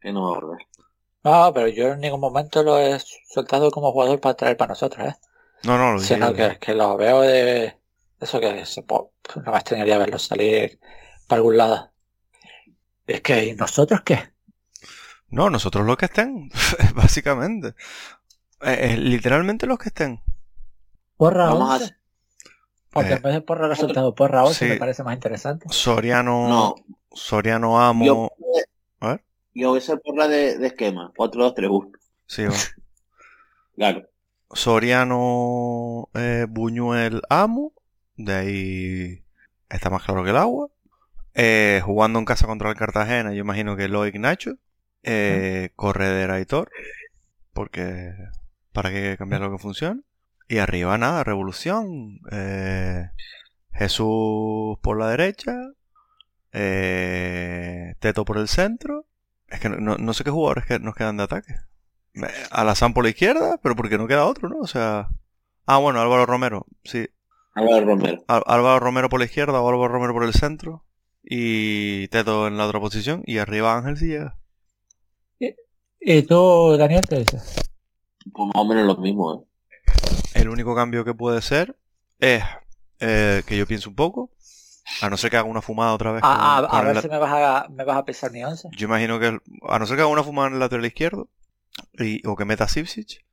Que no va a volver. No, pero yo en ningún momento lo he soltado como jugador para traer para nosotros, ¿eh? No, no, lo dije Sino yo. que, que lo veo de eso que se, po- no me extrañaría verlo salir para algún lado. Es que, ¿y nosotros qué? No, nosotros los que estén, <laughs> básicamente. Eh, eh, literalmente los que estén. Porra Vamos a 11. Porque Eh, en vez de porra resultado porra 11 sí. me parece más interesante. Soriano... No, Soriano Amo... yo, A ver. yo voy a ser por la de, de esquema. 4, 2, 3, 1. Sí, va. <laughs> Claro. Soriano eh, Buñuel Amo. De ahí está más claro que el agua. Eh, jugando en casa contra el Cartagena, yo imagino que Loic Nacho. Eh, Corredera y Thor. Porque para que cambiar lo que funciona. Y arriba nada, revolución. Eh, Jesús por la derecha. Eh, Teto por el centro. Es que no, no- no sé qué jugadores que nos quedan de ataque. Alazán por la izquierda, pero porque no queda otro, ¿no? O sea. Ah, bueno, Álvaro Romero, sí. Álvaro Romero. Álvaro Romero por la izquierda o Álvaro Romero por el centro. Y Teto en la otra posición. Y arriba Ángel si llega. ¿Y tú, Daniel, qué dices? Pues más o menos lo mismo, ¿eh? El único cambio que puede ser es eh, que yo piense un poco. A no ser que haga una fumada otra vez. con- A, ver la- si me vas a, me vas a pesar mi once. Yo imagino que, a no ser que haga una fumada en el lateral izquierdo, y, o que meta Sipsic,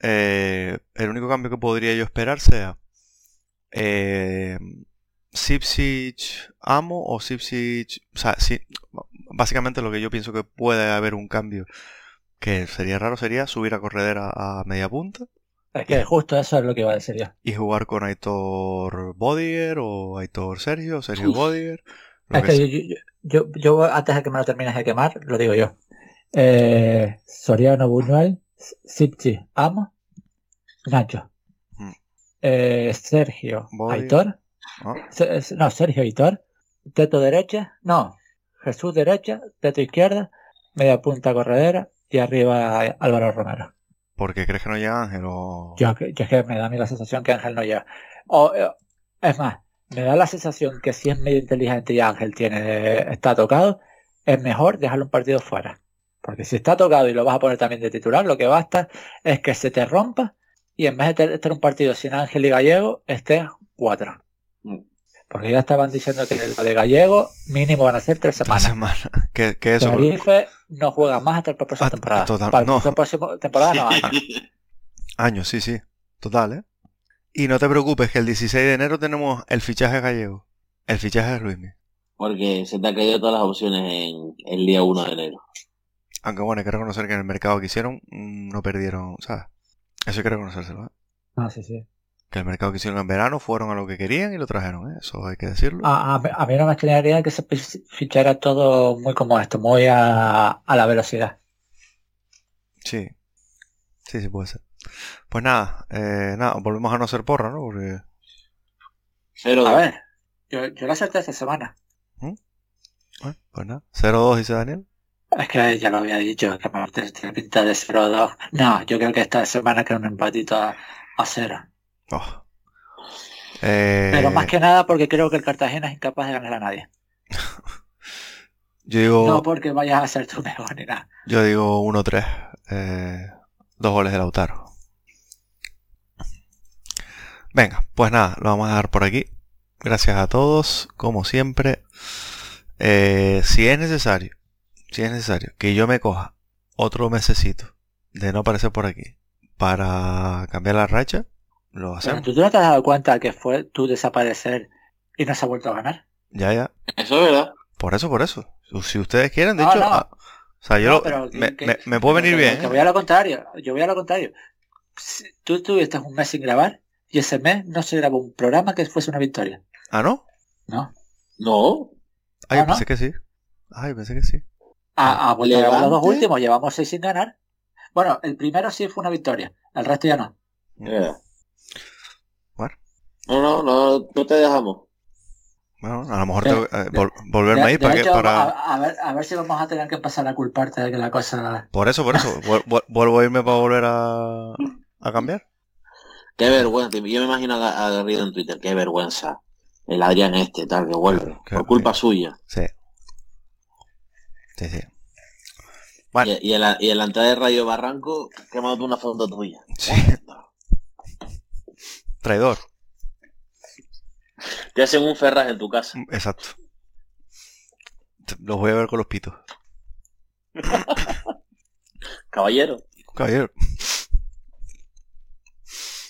eh, el único cambio que podría yo esperar sea eh, Sipsic Amo o Sipsic... O sea, sí, básicamente lo que yo pienso que puede haber un cambio que sería raro sería subir a Corredera a media punta Es que justo eso es lo que iba a decir yo. y jugar con Aitor Bodiger o Aitor Sergio, o Sergio Uf. Bodiger. lo Es que yo, yo, antes de que me lo termines de quemar, lo digo yo. Eh, Soriano Buñuel, Sipchi, Amo, Nacho. Mm. Eh, Sergio. Aitor. ¿No? Se- No, Sergio Aitor. Teto derecha. No. Jesús derecha. Teto izquierda. Media punta corredera. Y arriba Álvaro Romero. Porque crees que no llega Ángel o... Yo, es que me da a mí la sensación que Ángel no llega. O, es más, me da la sensación que si es medio inteligente y Ángel tiene está tocado, es mejor dejarlo un partido fuera. Porque si está tocado y lo vas a poner también de titular, lo que basta es que se te rompa y en vez de estar un partido sin Ángel y Gallego, estés cuatro. Porque ya estaban diciendo que lo de Gallego mínimo van a ser tres Tres semanas. semanas. <laughs> Que, que eso... Tenerife no juega más hasta la próxima Ah, temporada. total- Para no. la próxima temporada no hay. Años, sí, sí. Total, ¿eh? Y no te preocupes que el 16 de enero tenemos el fichaje gallego. El fichaje de Ruizmi. Porque se te han caído todas las opciones en el día 1 de enero. Aunque bueno, hay que reconocer que en el mercado que hicieron mm, no perdieron, ¿sabes? Eso hay que reconocérselo, ¿eh? Ah, sí, sí. Que el mercado que hicieron en verano fueron a lo que querían y lo trajeron, ¿eh? Eso hay que decirlo. A, a, a mí no me extrañaría que se fichara todo muy como esto, muy a, a la velocidad. Sí. Sí, sí puede ser. Pues nada, eh, nada, volvemos a no ser porra, ¿no? Porque... Cero A ver, yo, yo lo acerté esta semana. Bueno, pues nada. 0-2 dice Daniel. Es que ya lo había dicho, que Martes tiene pinta de 0-2. No, yo creo que esta semana queda un empatito a, a cero. Oh. Eh, Pero más que nada porque creo que el Cartagena es incapaz de ganar a nadie. Yo digo... No porque vayas a ser tú mejor ni nada. Yo digo 1-3. Eh, dos goles de Lautaro. Venga, pues nada, lo vamos a dejar por aquí. Gracias a todos, como siempre. Eh, si es necesario, si es necesario que yo me coja otro mesecito de no aparecer por aquí para cambiar la racha, lo Pero, hacemos. ¿Tú, tú no te has dado cuenta que fue tú desaparecer y no se ha vuelto a ganar? Ya, ya. Eso es verdad. Por eso, por eso. Si ustedes quieren, de No, hecho, no. ah, o sea, yo No, lo- pero que- me, que- me- me puede venir que- bien. Que ¿eh? voy a lo contrario. Yo voy a lo contrario. Si Tú estuviste un mes sin grabar y ese mes no se grabó un programa que fuese una victoria. Ah, ¿no? ¿No? No. Ah, yo Ah, ¿no? pensé que sí. Ah, yo pensé que sí. A, a vuelta a grabar los dos últimos, llevamos seis sin ganar. Bueno, el primero sí fue una victoria. El resto ya no. No, no, no, no te dejamos. Bueno, a lo mejor De- que eh, vol- volverme De- a ir de para que para... a, a ver, a ver si vamos a tener que empezar a culparte de que la cosa... Por eso, por eso. <laughs> Vuel- vuel- vuelvo a irme para volver a, a cambiar. Qué vergüenza. Yo me imagino a, a Garrido en Twitter. Qué vergüenza. El Adrián este, tal, que vuelve. Qué- Por culpa suya. Sí. Sí, sí. Bueno. Y, y, en la, y en la entrada de Radio Barranco, quemando una foto tuya. Sí. Traidor. <laughs> Te hacen un ferraz en tu casa. Exacto. Los voy a ver con los pitos. <laughs> Caballero. Caballero.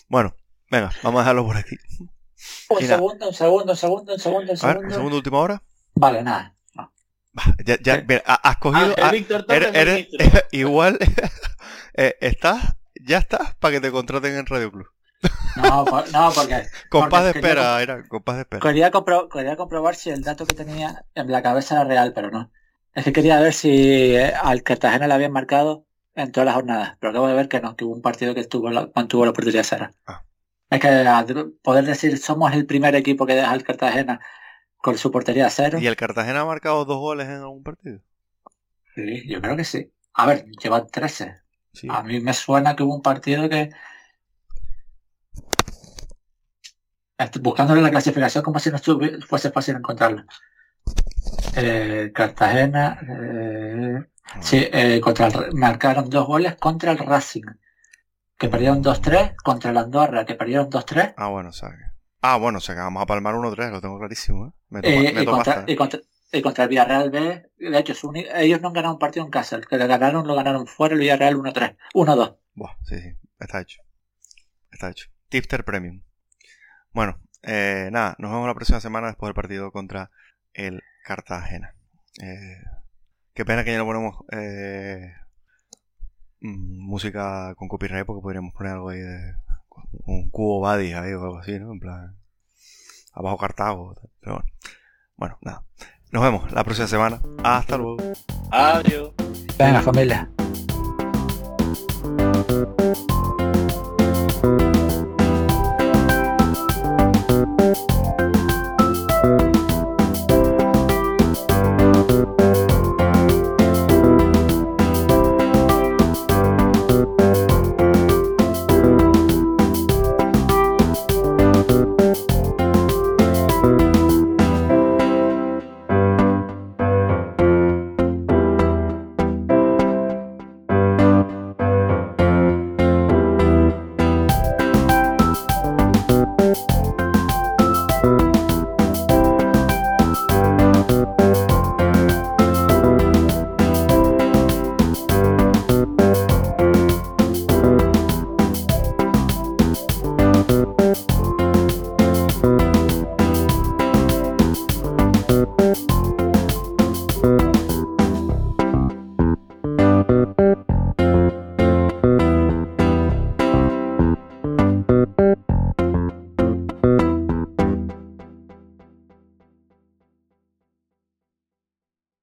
Bueno, venga, vamos a dejarlo por aquí. Un nada. segundo, un segundo, un segundo, un segundo, un A ver, segundo. segunda última hora. Vale, nada. No. Ya, ya, mira, has cogido. Ángel ha- Víctor eres, <laughs> igual. eh, estás, ya estás para que te contraten en Radio Club. No, por- no, porque <laughs> Compás de Porque quería espera, era, compás de espera. quería, compro- quería comprobar si el dato que tenía en la cabeza era real, pero no. Es que quería ver si eh, al Cartagena le habían marcado en todas las jornadas, pero acabo de ver que no, que hubo un partido que estuvo la, mantuvo la oportunidad cero. Ah. Es que a poder decir somos el primer equipo que deja al Cartagena con su portería cero. ¿Y el Cartagena ha marcado dos goles en algún partido? Sí, yo creo que sí. A ver, llevan 13. Sí. A mí me suena que hubo un partido que. Estoy buscándole la clasificación como si no estuvi- fuese fácil encontrarla. Eh, Cartagena. eh, sí, eh, contra el marcaron dos goles contra el Racing. Que perdieron 2-3. Contra el Andorra, que perdieron 2-3. Ah, bueno, o sea. Ah, bueno, o sea que vamos a palmar 1-3, lo tengo clarísimo, ¿eh? Me toma, me y, contra, hasta- y, contra, y contra el Villarreal B, de hecho, uni- ellos no han ganado un partido en casa. El que le ganaron, lo ganaron fuera el Villarreal 1-3. 1-2. Buah, sí, sí, está hecho. Está hecho. Tipster Premium. Bueno, eh, nada, nos vemos la próxima semana después del partido contra el Cartagena. Eh, qué pena que ya no ponemos eh, mm, música con copyright porque podríamos poner algo ahí de un cubo Buddy ahí o algo así, ¿no? En plan, abajo Cartago. Pero bueno, bueno, nada. Nos vemos la próxima semana. Hasta luego. Adiós. Venga, familia.